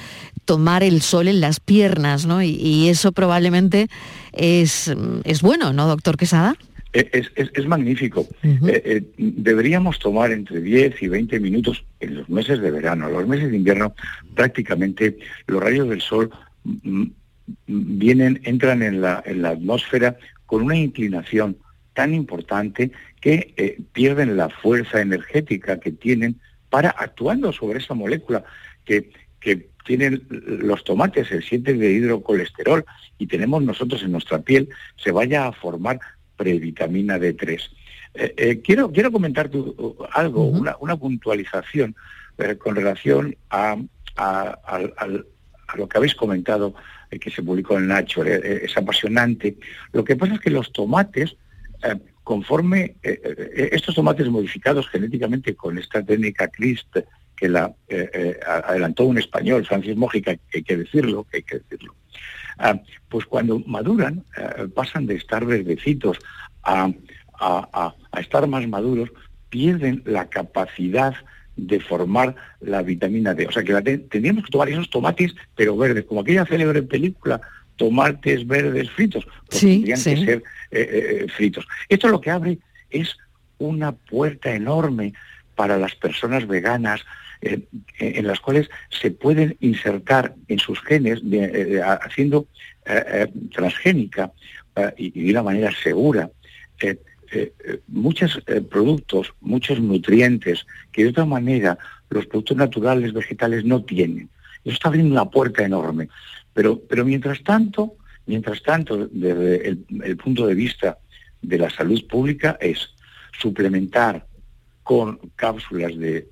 Speaker 1: tomar el sol en las piernas, ¿no? Y, eso probablemente es, es bueno, ¿no, doctor Quesada?
Speaker 12: Es, magnífico. Eh, eh, deberíamos tomar entre 10 y 20 minutos en los meses de verano. En los meses de invierno prácticamente los rayos del sol mm, mm, vienen, entran en la, en la atmósfera con una inclinación tan importante que eh, pierden la fuerza energética que tienen para actuando sobre esa molécula que, que tienen los tomates, el 7 de hidrocolesterol, y tenemos nosotros en nuestra piel, se vaya a formar previtamina D3. Eh, eh, quiero, quiero comentar algo, una, puntualización eh, con relación a, lo que habéis comentado que se publicó en Nacho, es apasionante. Lo que pasa es que los tomates, conforme estos tomates modificados genéticamente con esta técnica CRISP, que la adelantó un español, Francis Mójica, que hay que decirlo, que hay que decirlo. Ah, pues cuando maduran, eh, pasan de estar verdecitos a, estar más maduros, pierden la capacidad de formar la vitamina D. O sea que la tendríamos que tomar esos tomates, pero verdes, como aquella célebre película, tomates verdes fritos, pues tendrían que ser eh, eh, fritos. Esto lo que abre es una puerta enorme para las personas veganas, eh, en las cuales se pueden insertar en sus genes eh, haciendo eh, transgénica y, de una manera segura muchos productos, muchos nutrientes que de otra manera los productos naturales, vegetales no tienen. Eso está abriendo una puerta enorme. Pero, pero mientras tanto, mientras tanto, desde el punto de vista de la salud pública es suplementar con cápsulas de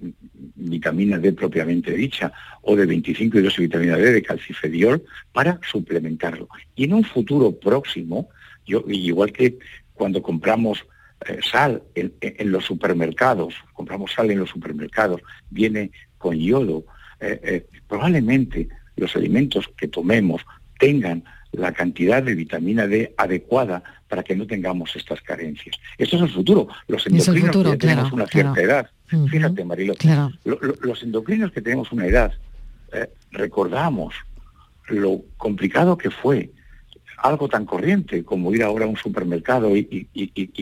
Speaker 12: vitamina D propiamente dicha o de 25 de vitamina D de calcifediol para suplementarlo. Y en un futuro próximo, yo, igual que cuando compramos eh, sal en, los supermercados, compramos sal en los supermercados, viene con yodo, eh, eh, probablemente los alimentos que tomemos tengan la cantidad de vitamina D adecuada para que no tengamos estas carencias. Esto es el futuro. Los endocrinos que tenemos una cierta edad, fíjate Marilo, los endocrinos que tenemos una edad, eh, recordamos lo complicado que fue algo tan corriente como ir ahora a un supermercado y,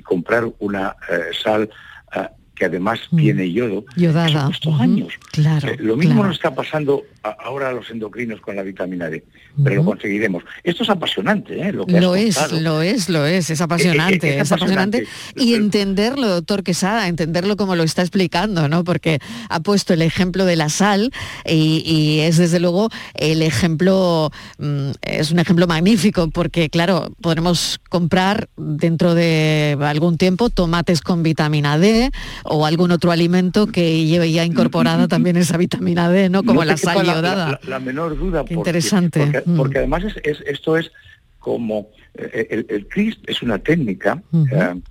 Speaker 12: comprar una eh, sal eh, que además mm. tiene yodo,
Speaker 1: Yodada.
Speaker 12: estos años.
Speaker 1: Claro,
Speaker 12: lo mismo nos está pasando ahora los endocrinos con la vitamina D, pero lo conseguiremos. Esto es apasionante, ¿eh?
Speaker 1: Lo, es, lo es, lo es, es apasionante, eh, eh, es, apasionante. Y entenderlo, doctor Quesada, entenderlo como lo está explicando, ¿no? Porque ha puesto el ejemplo de la sal y, es desde luego el ejemplo, mm, es un ejemplo magnífico, porque claro, podremos comprar dentro de algún tiempo tomates con vitamina D o algún otro alimento que lleve ya incorporada también esa vitamina D, ¿no? Como la sal
Speaker 12: la, menor duda.
Speaker 1: porque, interesante.
Speaker 12: Porque, mm. además es, esto es como eh, el, el, CRISP es una técnica eh,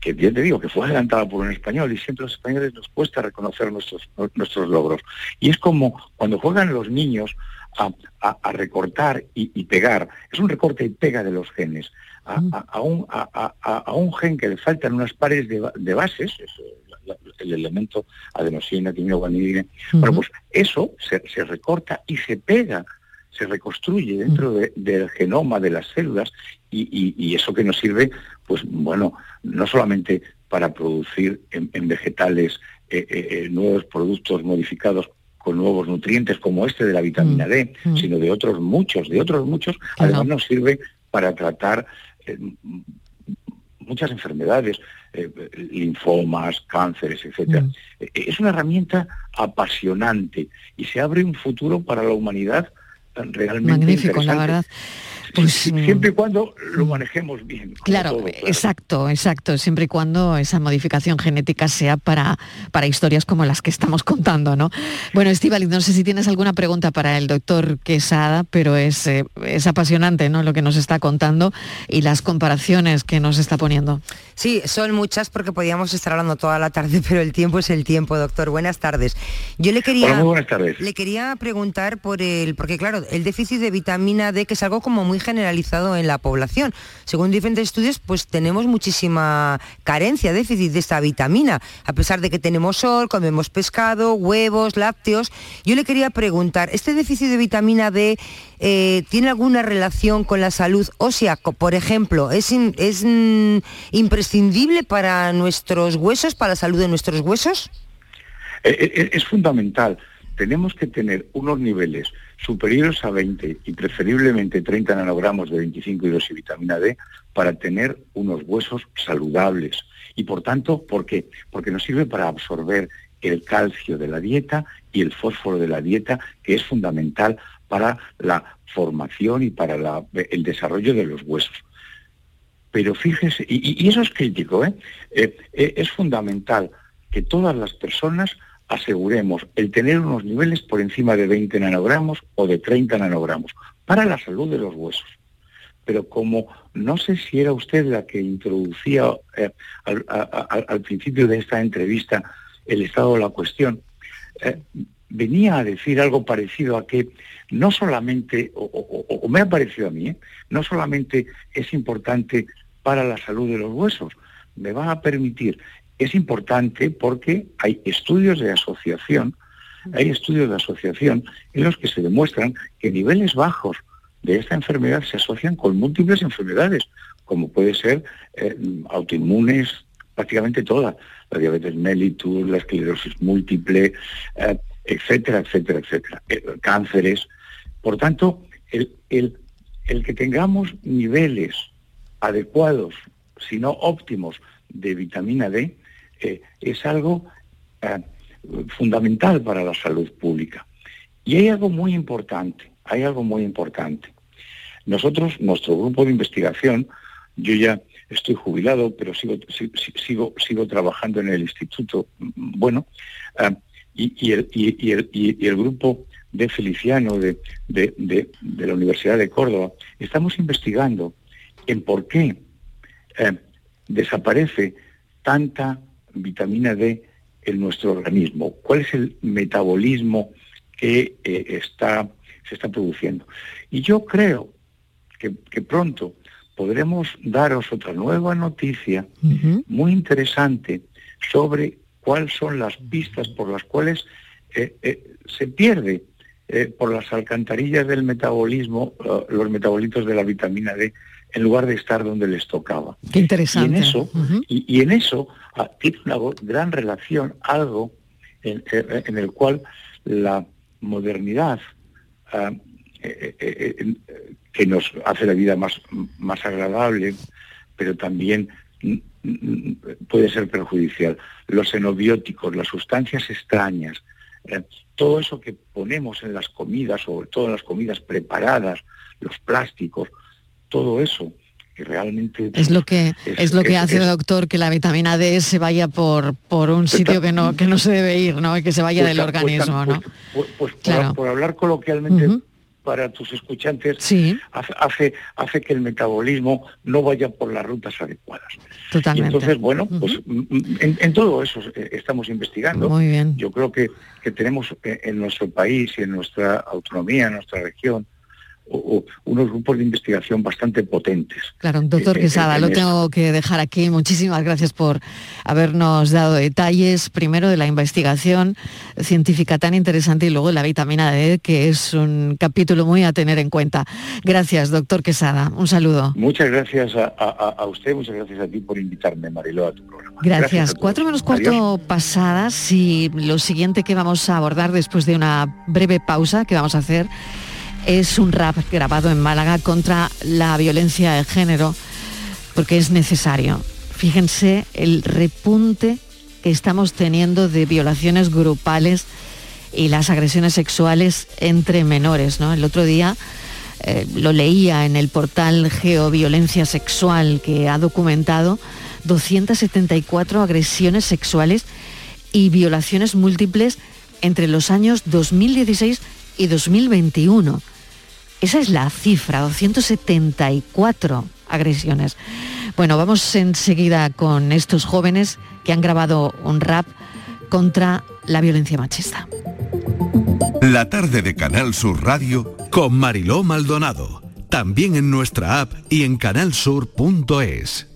Speaker 12: que bien te digo que fue adelantada por un español y siempre los españoles nos cuesta reconocer nuestros nuestros logros. Y es como cuando juegan los niños a, recortar y, pegar. Es un recorte y pega de los genes. A, mm. un, a, un, gen que le faltan unas pares de, de bases, el elemento adenosina, guanidina. Bueno, pues eso se, recorta y se pega, se reconstruye dentro del genoma de las células y, eso que nos sirve, pues bueno, no solamente para producir en, vegetales eh, eh, eh, nuevos productos modificados con nuevos nutrientes como este de la vitamina D, sino de otros muchos, de otros muchos, además nos sirve para tratar muchas enfermedades, eh, linfomas, cánceres, etcétera. Mm. Eh, es una herramienta apasionante y se abre un futuro para la humanidad realmente
Speaker 1: Magnífico, la verdad.
Speaker 12: Pues, siempre y cuando lo manejemos bien.
Speaker 1: Claro, exacto, exacto, siempre y cuando esa modificación genética sea para, para historias como las que estamos contando, ¿no? Bueno, Estivali, no sé si tienes alguna pregunta para el doctor Quesada, pero es, eh, es apasionante, ¿no? Lo que nos está contando y las comparaciones que nos está poniendo.
Speaker 10: Sí, son muchas porque podíamos estar hablando toda la tarde, pero el tiempo es el tiempo, doctor. Buenas tardes. Yo le quería, Le quería preguntar por el, porque claro, el déficit de vitamina D, que es algo como muy generalizado en la población. Según diferentes estudios, pues tenemos muchísima carencia, déficit de esta vitamina, a pesar de que tenemos sol, comemos pescado, huevos, lácteos. Yo le quería preguntar, ¿este déficit de vitamina D eh, tiene alguna relación con la salud ósea? Por ejemplo, ¿es, es mm, imprescindible para nuestros huesos, para la salud de nuestros huesos?
Speaker 12: Eh, eh, es fundamental. Tenemos que tener unos niveles superiores a 20 y preferiblemente 30 nanogramos de 25 vitamina D para tener unos huesos saludables. Y por tanto, ¿por qué? Porque nos sirve para absorber el calcio de la dieta y el fósforo de la dieta, que es fundamental para la formación y para el desarrollo de los huesos. Pero fíjese, y, eso es crítico, ¿eh? Eh, ¿eh? es fundamental que todas las personas aseguremos el tener unos niveles por encima de 20 nanogramos o de 30 nanogramos para la salud de los huesos. Pero como no sé si era usted la que introducía eh, al, principio de esta entrevista el estado de la cuestión, eh, venía a decir algo parecido a que no solamente, o, me ha parecido a mí, ¿eh? no solamente es importante para la salud de los huesos, me va a permitir es importante porque hay estudios de asociación, hay estudios de asociación en los que se demuestran que niveles bajos de esta enfermedad se asocian con múltiples enfermedades, como puede ser eh, autoinmunes, prácticamente todas, la diabetes mellitus, la esclerosis múltiple, eh, etcétera, etcétera, etcétera, eh, cánceres. Por tanto, el, el que tengamos niveles adecuados, si no óptimos, de vitamina D, eh, es algo eh, fundamental para la salud pública. Y hay algo muy importante, hay algo muy importante. Nosotros, nuestro grupo de investigación, yo ya estoy jubilado, pero sigo, sigo, sigo trabajando en el instituto, mm, bueno, eh, y, el, y, el, grupo de Feliciano de, de, la Universidad de Córdoba, estamos investigando en por qué desaparece tanta vitamina D en nuestro organismo, cuál es el metabolismo que eh, está, se está produciendo. Y yo creo que, pronto podremos daros otra nueva noticia muy interesante sobre cuáles son las pistas por las cuales eh, eh, se pierde por las alcantarillas del metabolismo los metabolitos de la vitamina D en lugar de estar donde les tocaba.
Speaker 1: Qué interesante.
Speaker 12: Y en eso, y, en eso tiene una gran relación algo en, el cual la modernidad ah, eh, eh, eh, que nos hace la vida más, más agradable, pero también puede ser perjudicial. Los xenobióticos, las sustancias extrañas, todo eso que ponemos en las comidas, sobre todo en las comidas preparadas, los plásticos, todo eso que realmente
Speaker 1: es lo que es, lo que hace el doctor que la vitamina D se vaya por por un sitio que no que no se debe ir no y que se vaya del organismo no
Speaker 12: pues, por, hablar coloquialmente para tus escuchantes hace, hace que el metabolismo no vaya por las rutas adecuadas.
Speaker 1: Totalmente.
Speaker 12: entonces, bueno, pues mm, mm, en, todo eso eh, estamos investigando.
Speaker 1: Muy bien.
Speaker 12: Yo creo que, que tenemos eh, en nuestro país y en nuestra autonomía, en nuestra región, unos grupos de investigación bastante potentes.
Speaker 1: Claro, doctor Quesada, lo tengo que dejar aquí. Muchísimas gracias por habernos dado detalles, primero de la investigación científica tan interesante y luego de la vitamina D, que es un capítulo muy a tener en cuenta. Gracias, doctor Quesada. Un saludo.
Speaker 12: Muchas gracias a, usted, muchas gracias a ti por invitarme, Mariló, a tu programa.
Speaker 1: Gracias. Cuatro menos cuarto pasadas y lo siguiente que vamos a abordar después de una breve pausa que vamos a hacer es un rap grabado en Málaga contra la violencia de género, porque es necesario. Fíjense el repunte que estamos teniendo de violaciones grupales y las agresiones sexuales entre menores. ¿no? El otro día eh, lo leía en el portal Geoviolencia Sexual que ha documentado 274 agresiones sexuales y violaciones múltiples entre los años 2016 y 2021. Esa es la cifra, 274 agresiones. Bueno, vamos enseguida con estos jóvenes que han grabado un rap contra la violencia machista.
Speaker 2: La tarde de Canal Sur Radio con Mariló Maldonado. También en nuestra app y en canalsur.es.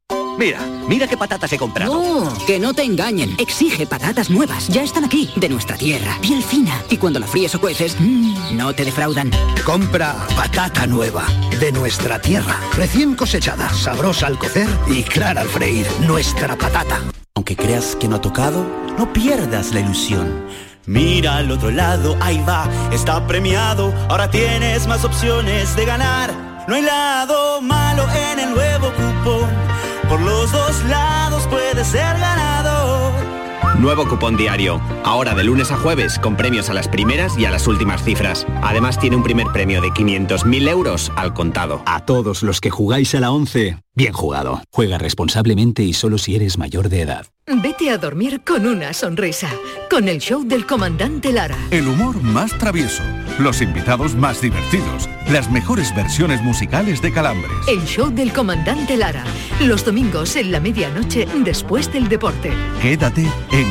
Speaker 13: Mira, mira qué patatas he comprado.
Speaker 14: No, que no te engañen. Exige patatas nuevas. Ya están aquí, de nuestra tierra. Piel fina. Y cuando la fríes o cueces, mmm, no te defraudan.
Speaker 13: Compra patata nueva, de nuestra tierra. Recién cosechada, sabrosa al cocer y clara al freír. Nuestra patata.
Speaker 15: Aunque creas que no ha tocado, no pierdas la ilusión. Mira al otro lado, ahí va, está premiado. Ahora tienes más opciones de ganar. No hay lado malo en el nuevo cupón por los dos lados puede ser ganador.
Speaker 16: Nuevo cupón diario. Ahora de lunes a jueves con premios a las primeras y a las últimas cifras. Además tiene un primer premio de 500.000 euros al contado.
Speaker 17: A todos los que jugáis a la 11,
Speaker 18: Bien jugado. Juega responsablemente y solo si eres mayor de edad.
Speaker 19: Vete a dormir con una sonrisa, con el show del comandante Lara.
Speaker 2: El humor más travieso, los invitados más divertidos, las mejores versiones musicales de Calambres.
Speaker 19: El show del comandante Lara, los domingos en la medianoche después del deporte.
Speaker 2: Quédate en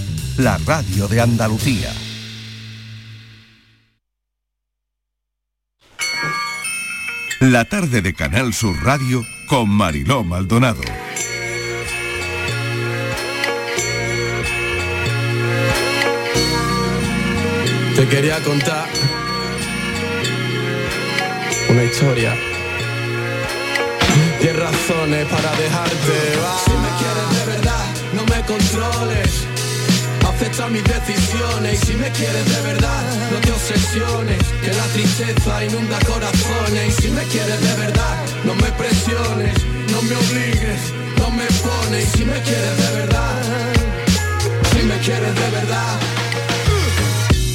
Speaker 2: la radio de Andalucía. La tarde de Canal Sur Radio con Mariló Maldonado.
Speaker 20: Te quería contar una historia. Diez razones para dejarte. va. Si me quieres de verdad, no me controles. Acepta mis decisiones y si me quieres de verdad, no te obsesiones. Que la tristeza inunda corazones y si me quieres de verdad, no me presiones, no me obligues, no me pones. Y si me quieres de verdad, si me quieres de verdad.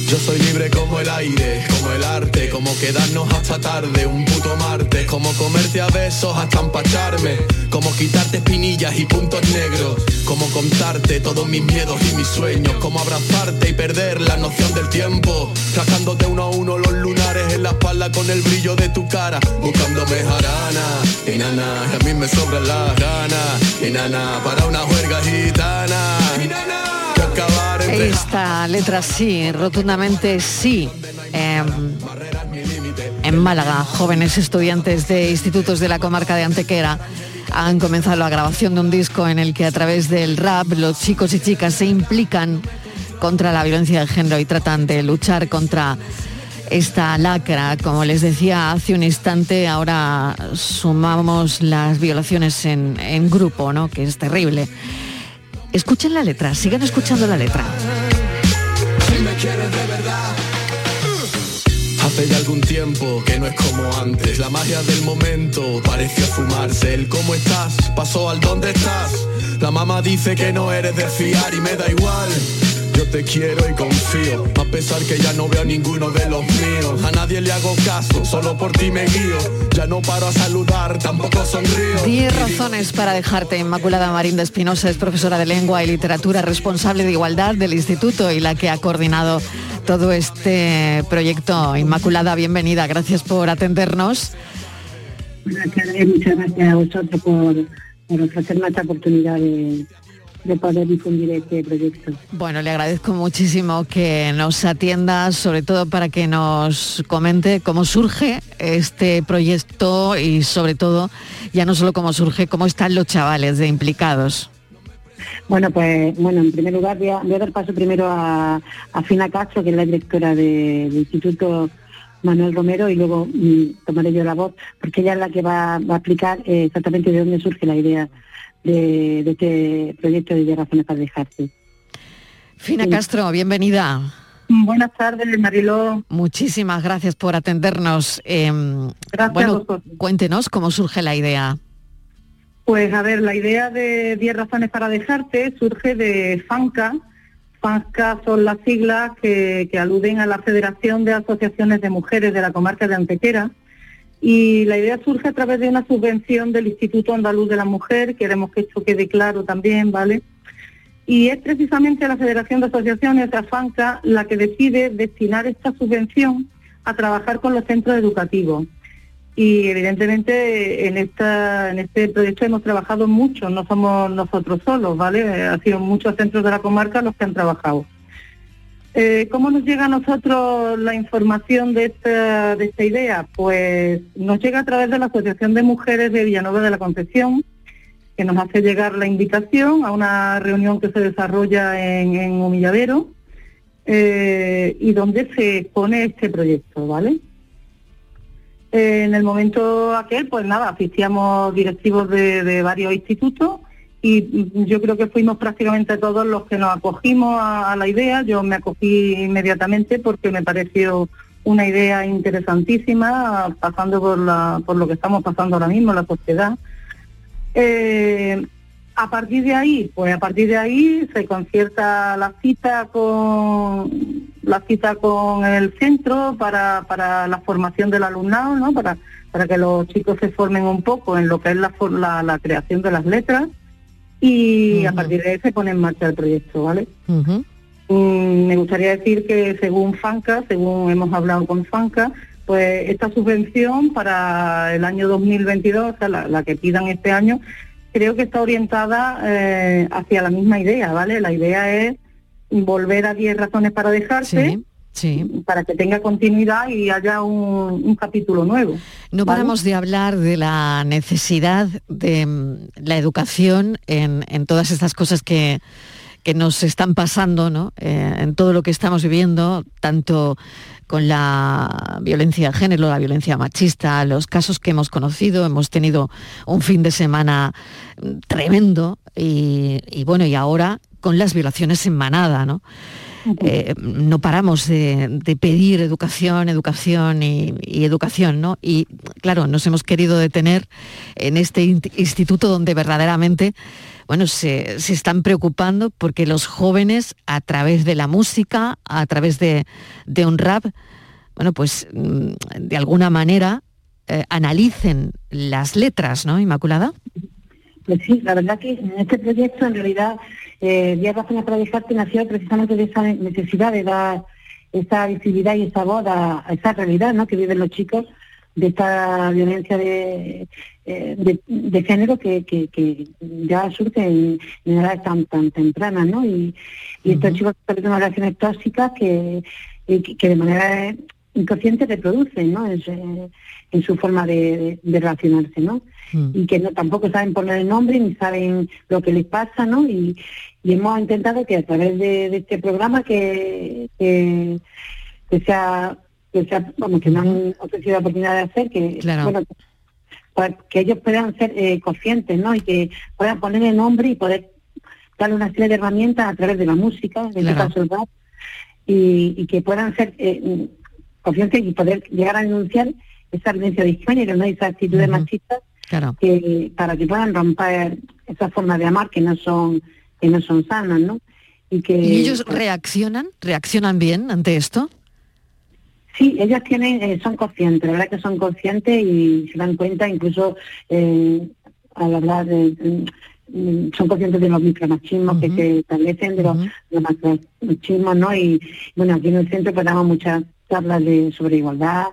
Speaker 20: Yo soy libre como el aire, como el arte, como quedarnos hasta tarde, un puto martes, como comerte a besos hasta empacharme, como quitarte espinillas y puntos negros, como contarte todos mis miedos y mis sueños, como abrazarte y perder la noción del tiempo, trazándote uno a uno los lunares en la espalda con el brillo de tu cara, buscándome jarana, y nana, que a mí me sobran las ganas, y nana, para una juerga gitana, que entre
Speaker 1: Esta letra sí, rotundamente sí. Em, en Málaga, jóvenes estudiantes de institutos de la comarca de Antequera han comenzado la grabación de un disco en el que a través del rap los chicos y chicas se implican contra la violencia de género y tratan de luchar contra esta lacra. Como les decía hace un instante, ahora sumamos las violaciones en, en grupo, ¿no? que es terrible. Escuchen la letra, sigan escuchando la letra.
Speaker 20: si me quieres de verdad. Hace ya algún tiempo que no es como antes, la magia del momento pareció fumarse. El cómo estás pasó al dónde estás. La mamá dice que no eres de fiar y me da igual. Yo te quiero y confío, a pesar que ya no veo a ninguno de los míos. A nadie le hago caso, solo por ti me guío. Ya no paro a saludar, tampoco sonrío.
Speaker 1: Diez razones para dejarte. Inmaculada Marín de Espinosa es profesora de lengua y literatura, responsable de igualdad del instituto y la que ha coordinado todo este proyecto. Inmaculada, bienvenida. Gracias por atendernos.
Speaker 17: Buenas tardes, muchas gracias a vosotros por, por ofrecerme esta oportunidad de, de poder difundir este proyecto.
Speaker 1: Bueno, le agradezco muchísimo que nos atienda, sobre todo para que nos comente cómo surge este proyecto y sobre todo, ya no solo cómo surge, cómo están los chavales de implicados.
Speaker 17: Bueno, pues bueno, en primer lugar voy a, voy a dar paso primero a, a Fina Castro, que es la directora de- del Instituto Manuel Romero, y luego mm, tomaré yo la voz, porque ella es la que va, va a explicar eh, exactamente de dónde surge la idea de, de este proyecto de 10 razones para dejarte.
Speaker 1: Fina Castro, bienvenida.
Speaker 17: Buenas tardes, Mariló.
Speaker 1: Muchísimas gracias por atendernos. Em,
Speaker 17: Gracias a
Speaker 1: bueno,
Speaker 17: vosotros.
Speaker 1: cuéntenos cómo surge la idea.
Speaker 17: Pues a ver, la idea de 10 razones para dejarte surge de FANCA. FANCA son las siglas que, que aluden a la Federación de Asociaciones de Mujeres de la Comarca de Antequera. Y la idea surge a través de una subvención del Instituto Andaluz de la Mujer, queremos que esto quede claro también, ¿vale? Y es precisamente la Federación de Asociaciones, la FANCA, la que decide destinar esta subvención a trabajar con los centros educativos. Y evidentemente en esta en este proyecto hemos trabajado mucho, no somos nosotros solos, ¿vale? Ha sido muchos centros de la comarca los que han trabajado. Eh, ¿Cómo nos llega a nosotros la información de esta, de esta idea? Pues nos llega a través de la Asociación de Mujeres de Villanueva de la Concepción, que nos hace llegar la invitación a una reunión que se desarrolla en, en Humilladero eh, y donde se expone este proyecto, ¿vale? Eh, en el momento aquel, pues nada, asistíamos directivos de, varios institutos y yo creo que fuimos prácticamente todos los que nos acogimos a, la idea. Yo me acogí inmediatamente porque me pareció una idea interesantísima, pasando por, la, por lo que estamos pasando ahora mismo la sociedad. Eh, a partir de ahí, pues a partir de ahí se concierta la cita con la cita con el centro para, para la formación del alumnado, ¿no? Para, para que los chicos se formen un poco en lo que es la, la, creación de las letras y a partir de ahí se pone en marcha el proyecto, ¿vale? Me gustaría decir que según FANCA, según hemos hablado con FANCA, pues esta subvención para el año 2022, o sea, la que pidan este año, creo que está orientada eh, hacia la misma idea, ¿vale? La idea es volver a 10 razones para dejarse. Para que tenga continuidad y haya un, capítulo nuevo.
Speaker 1: No paramos de hablar de la necesidad de mm, la educación en, todas estas cosas que, que nos están pasando, ¿no? Eh, en todo lo que estamos viviendo, tanto con la violencia de género, la violencia machista, los casos que hemos conocido. Hemos tenido un fin de semana tremendo y, bueno, y ahora con las violaciones en manada, ¿no? Eh, no paramos de, pedir educación, educación y, educación, ¿no? Y claro, nos hemos querido detener en este instituto donde verdaderamente, bueno, se, se, están preocupando porque los jóvenes a través de la música, a través de, de un rap, bueno, pues mm, de alguna manera eh, analicen las letras, ¿no, Inmaculada?
Speaker 17: Pues sí, la verdad que en este proyecto en realidad eh, Díaz Razones para Dejarte nació precisamente de esa necesidad de dar esa visibilidad y esa voz a, esa realidad ¿no? que viven los chicos de esta violencia de, eh, de, género que, que, ya surge en, edades tan, tan tempranas, ¿no? Y, estos chicos unas relaciones tóxicas que, que de manera inconsciente reproducen ¿no? en, su forma de, relacionarse, ¿no? Mm. Y que no, tampoco saben poner el nombre ni saben lo que les pasa, ¿no? Y, hemos intentado que a través de, este programa que, que, sea, que sea, vamos, que nos han ofrecido la oportunidad de hacer, que bueno, pues, que ellos puedan ser eh, conscientes, ¿no? Y que puedan poner el nombre y poder darle una serie de herramientas a través de la música, de este caso el rap, y, que puedan ser eh, y poder llegar a denunciar esa violencia de género, ¿no? esas actitudes machistas que, para que puedan romper esa forma de amar que no son, que no son sanas, ¿no?
Speaker 1: Y que ellos reaccionan, reaccionan bien ante esto.
Speaker 17: Sí, ellas tienen, eh, son conscientes, la verdad que son conscientes y se dan cuenta, incluso eh, al hablar de, mm, son conscientes de los micromachismos que se establecen, de los, machismos, ¿no? Y bueno, aquí en el centro pues damos muchas charlas de, sobre igualdad,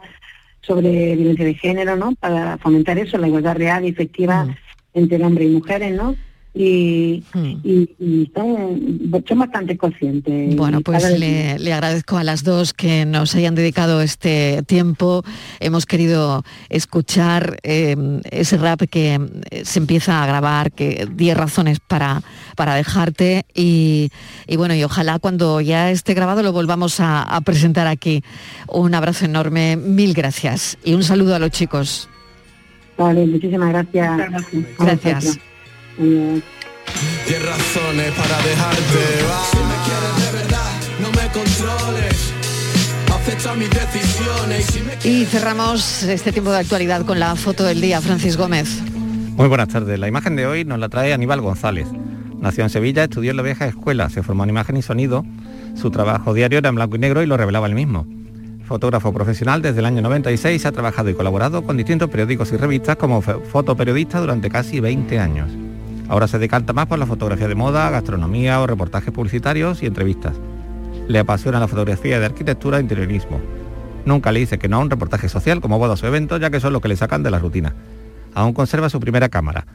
Speaker 17: sobre violencia de género, ¿no? Para fomentar eso, la igualdad real y efectiva mm. entre hombres y mujeres, ¿no? Y, mm. son, bastante conscientes.
Speaker 1: Bueno, pues le, agradezco a las dos que nos hayan dedicado este tiempo. Hemos querido escuchar eh, ese rap que eh, se empieza a grabar, que 10 razones para, para dejarte y, bueno, y ojalá cuando ya esté grabado lo volvamos a, presentar aquí. Un abrazo enorme, mil gracias y un saludo a los chicos.
Speaker 17: Vale, muchísimas gracias.
Speaker 1: Gracias
Speaker 20: razones para dejarte Si me quieres de verdad, no me controles. Acepta mis decisiones.
Speaker 1: Y, cerramos este tiempo de actualidad con la foto del día, Francis Gómez.
Speaker 21: Muy buenas tardes. La imagen de hoy nos la trae Aníbal González. Nació en Sevilla, estudió en la vieja escuela, se formó en imagen y sonido. Su trabajo diario era en blanco y negro y lo revelaba él mismo. Fotógrafo profesional desde el año 96, ha trabajado y colaborado con distintos periódicos y revistas como fotoperiodista durante casi 20 años. Ahora se decanta más por la fotografía de moda, gastronomía o reportajes publicitarios y entrevistas. Le apasiona la fotografía de arquitectura e interiorismo. Nunca le dice que no a un reportaje social como bodas o eventos, ya que son lo que le sacan de la rutina. Aún conserva su primera cámara,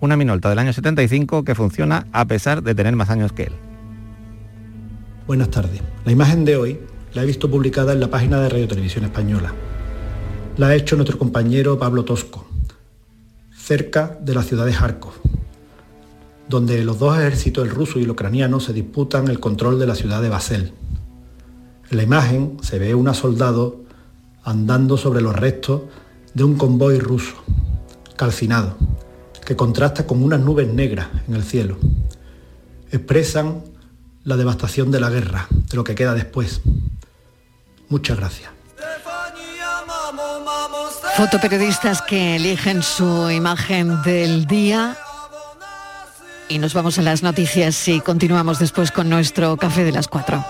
Speaker 21: una Minolta del año 75 que funciona a pesar de tener más años que él.
Speaker 22: Buenas tardes. La imagen de hoy la he visto publicada en la página de Radio Televisión Española. La ha hecho nuestro compañero Pablo Tosco, cerca de la ciudad de Kharkov, donde los dos ejércitos, el ruso y el ucraniano, se disputan el control de la ciudad de Basel. En la imagen se ve una soldado andando sobre los restos de un convoy ruso, calcinado, que contrasta con unas nubes negras en el cielo. Expresan la devastación de la guerra, de lo que queda después. Muchas gracias.
Speaker 1: Fotoperiodistas que eligen su imagen del día. Y nos vamos a las noticias y continuamos después con nuestro café de las cuatro.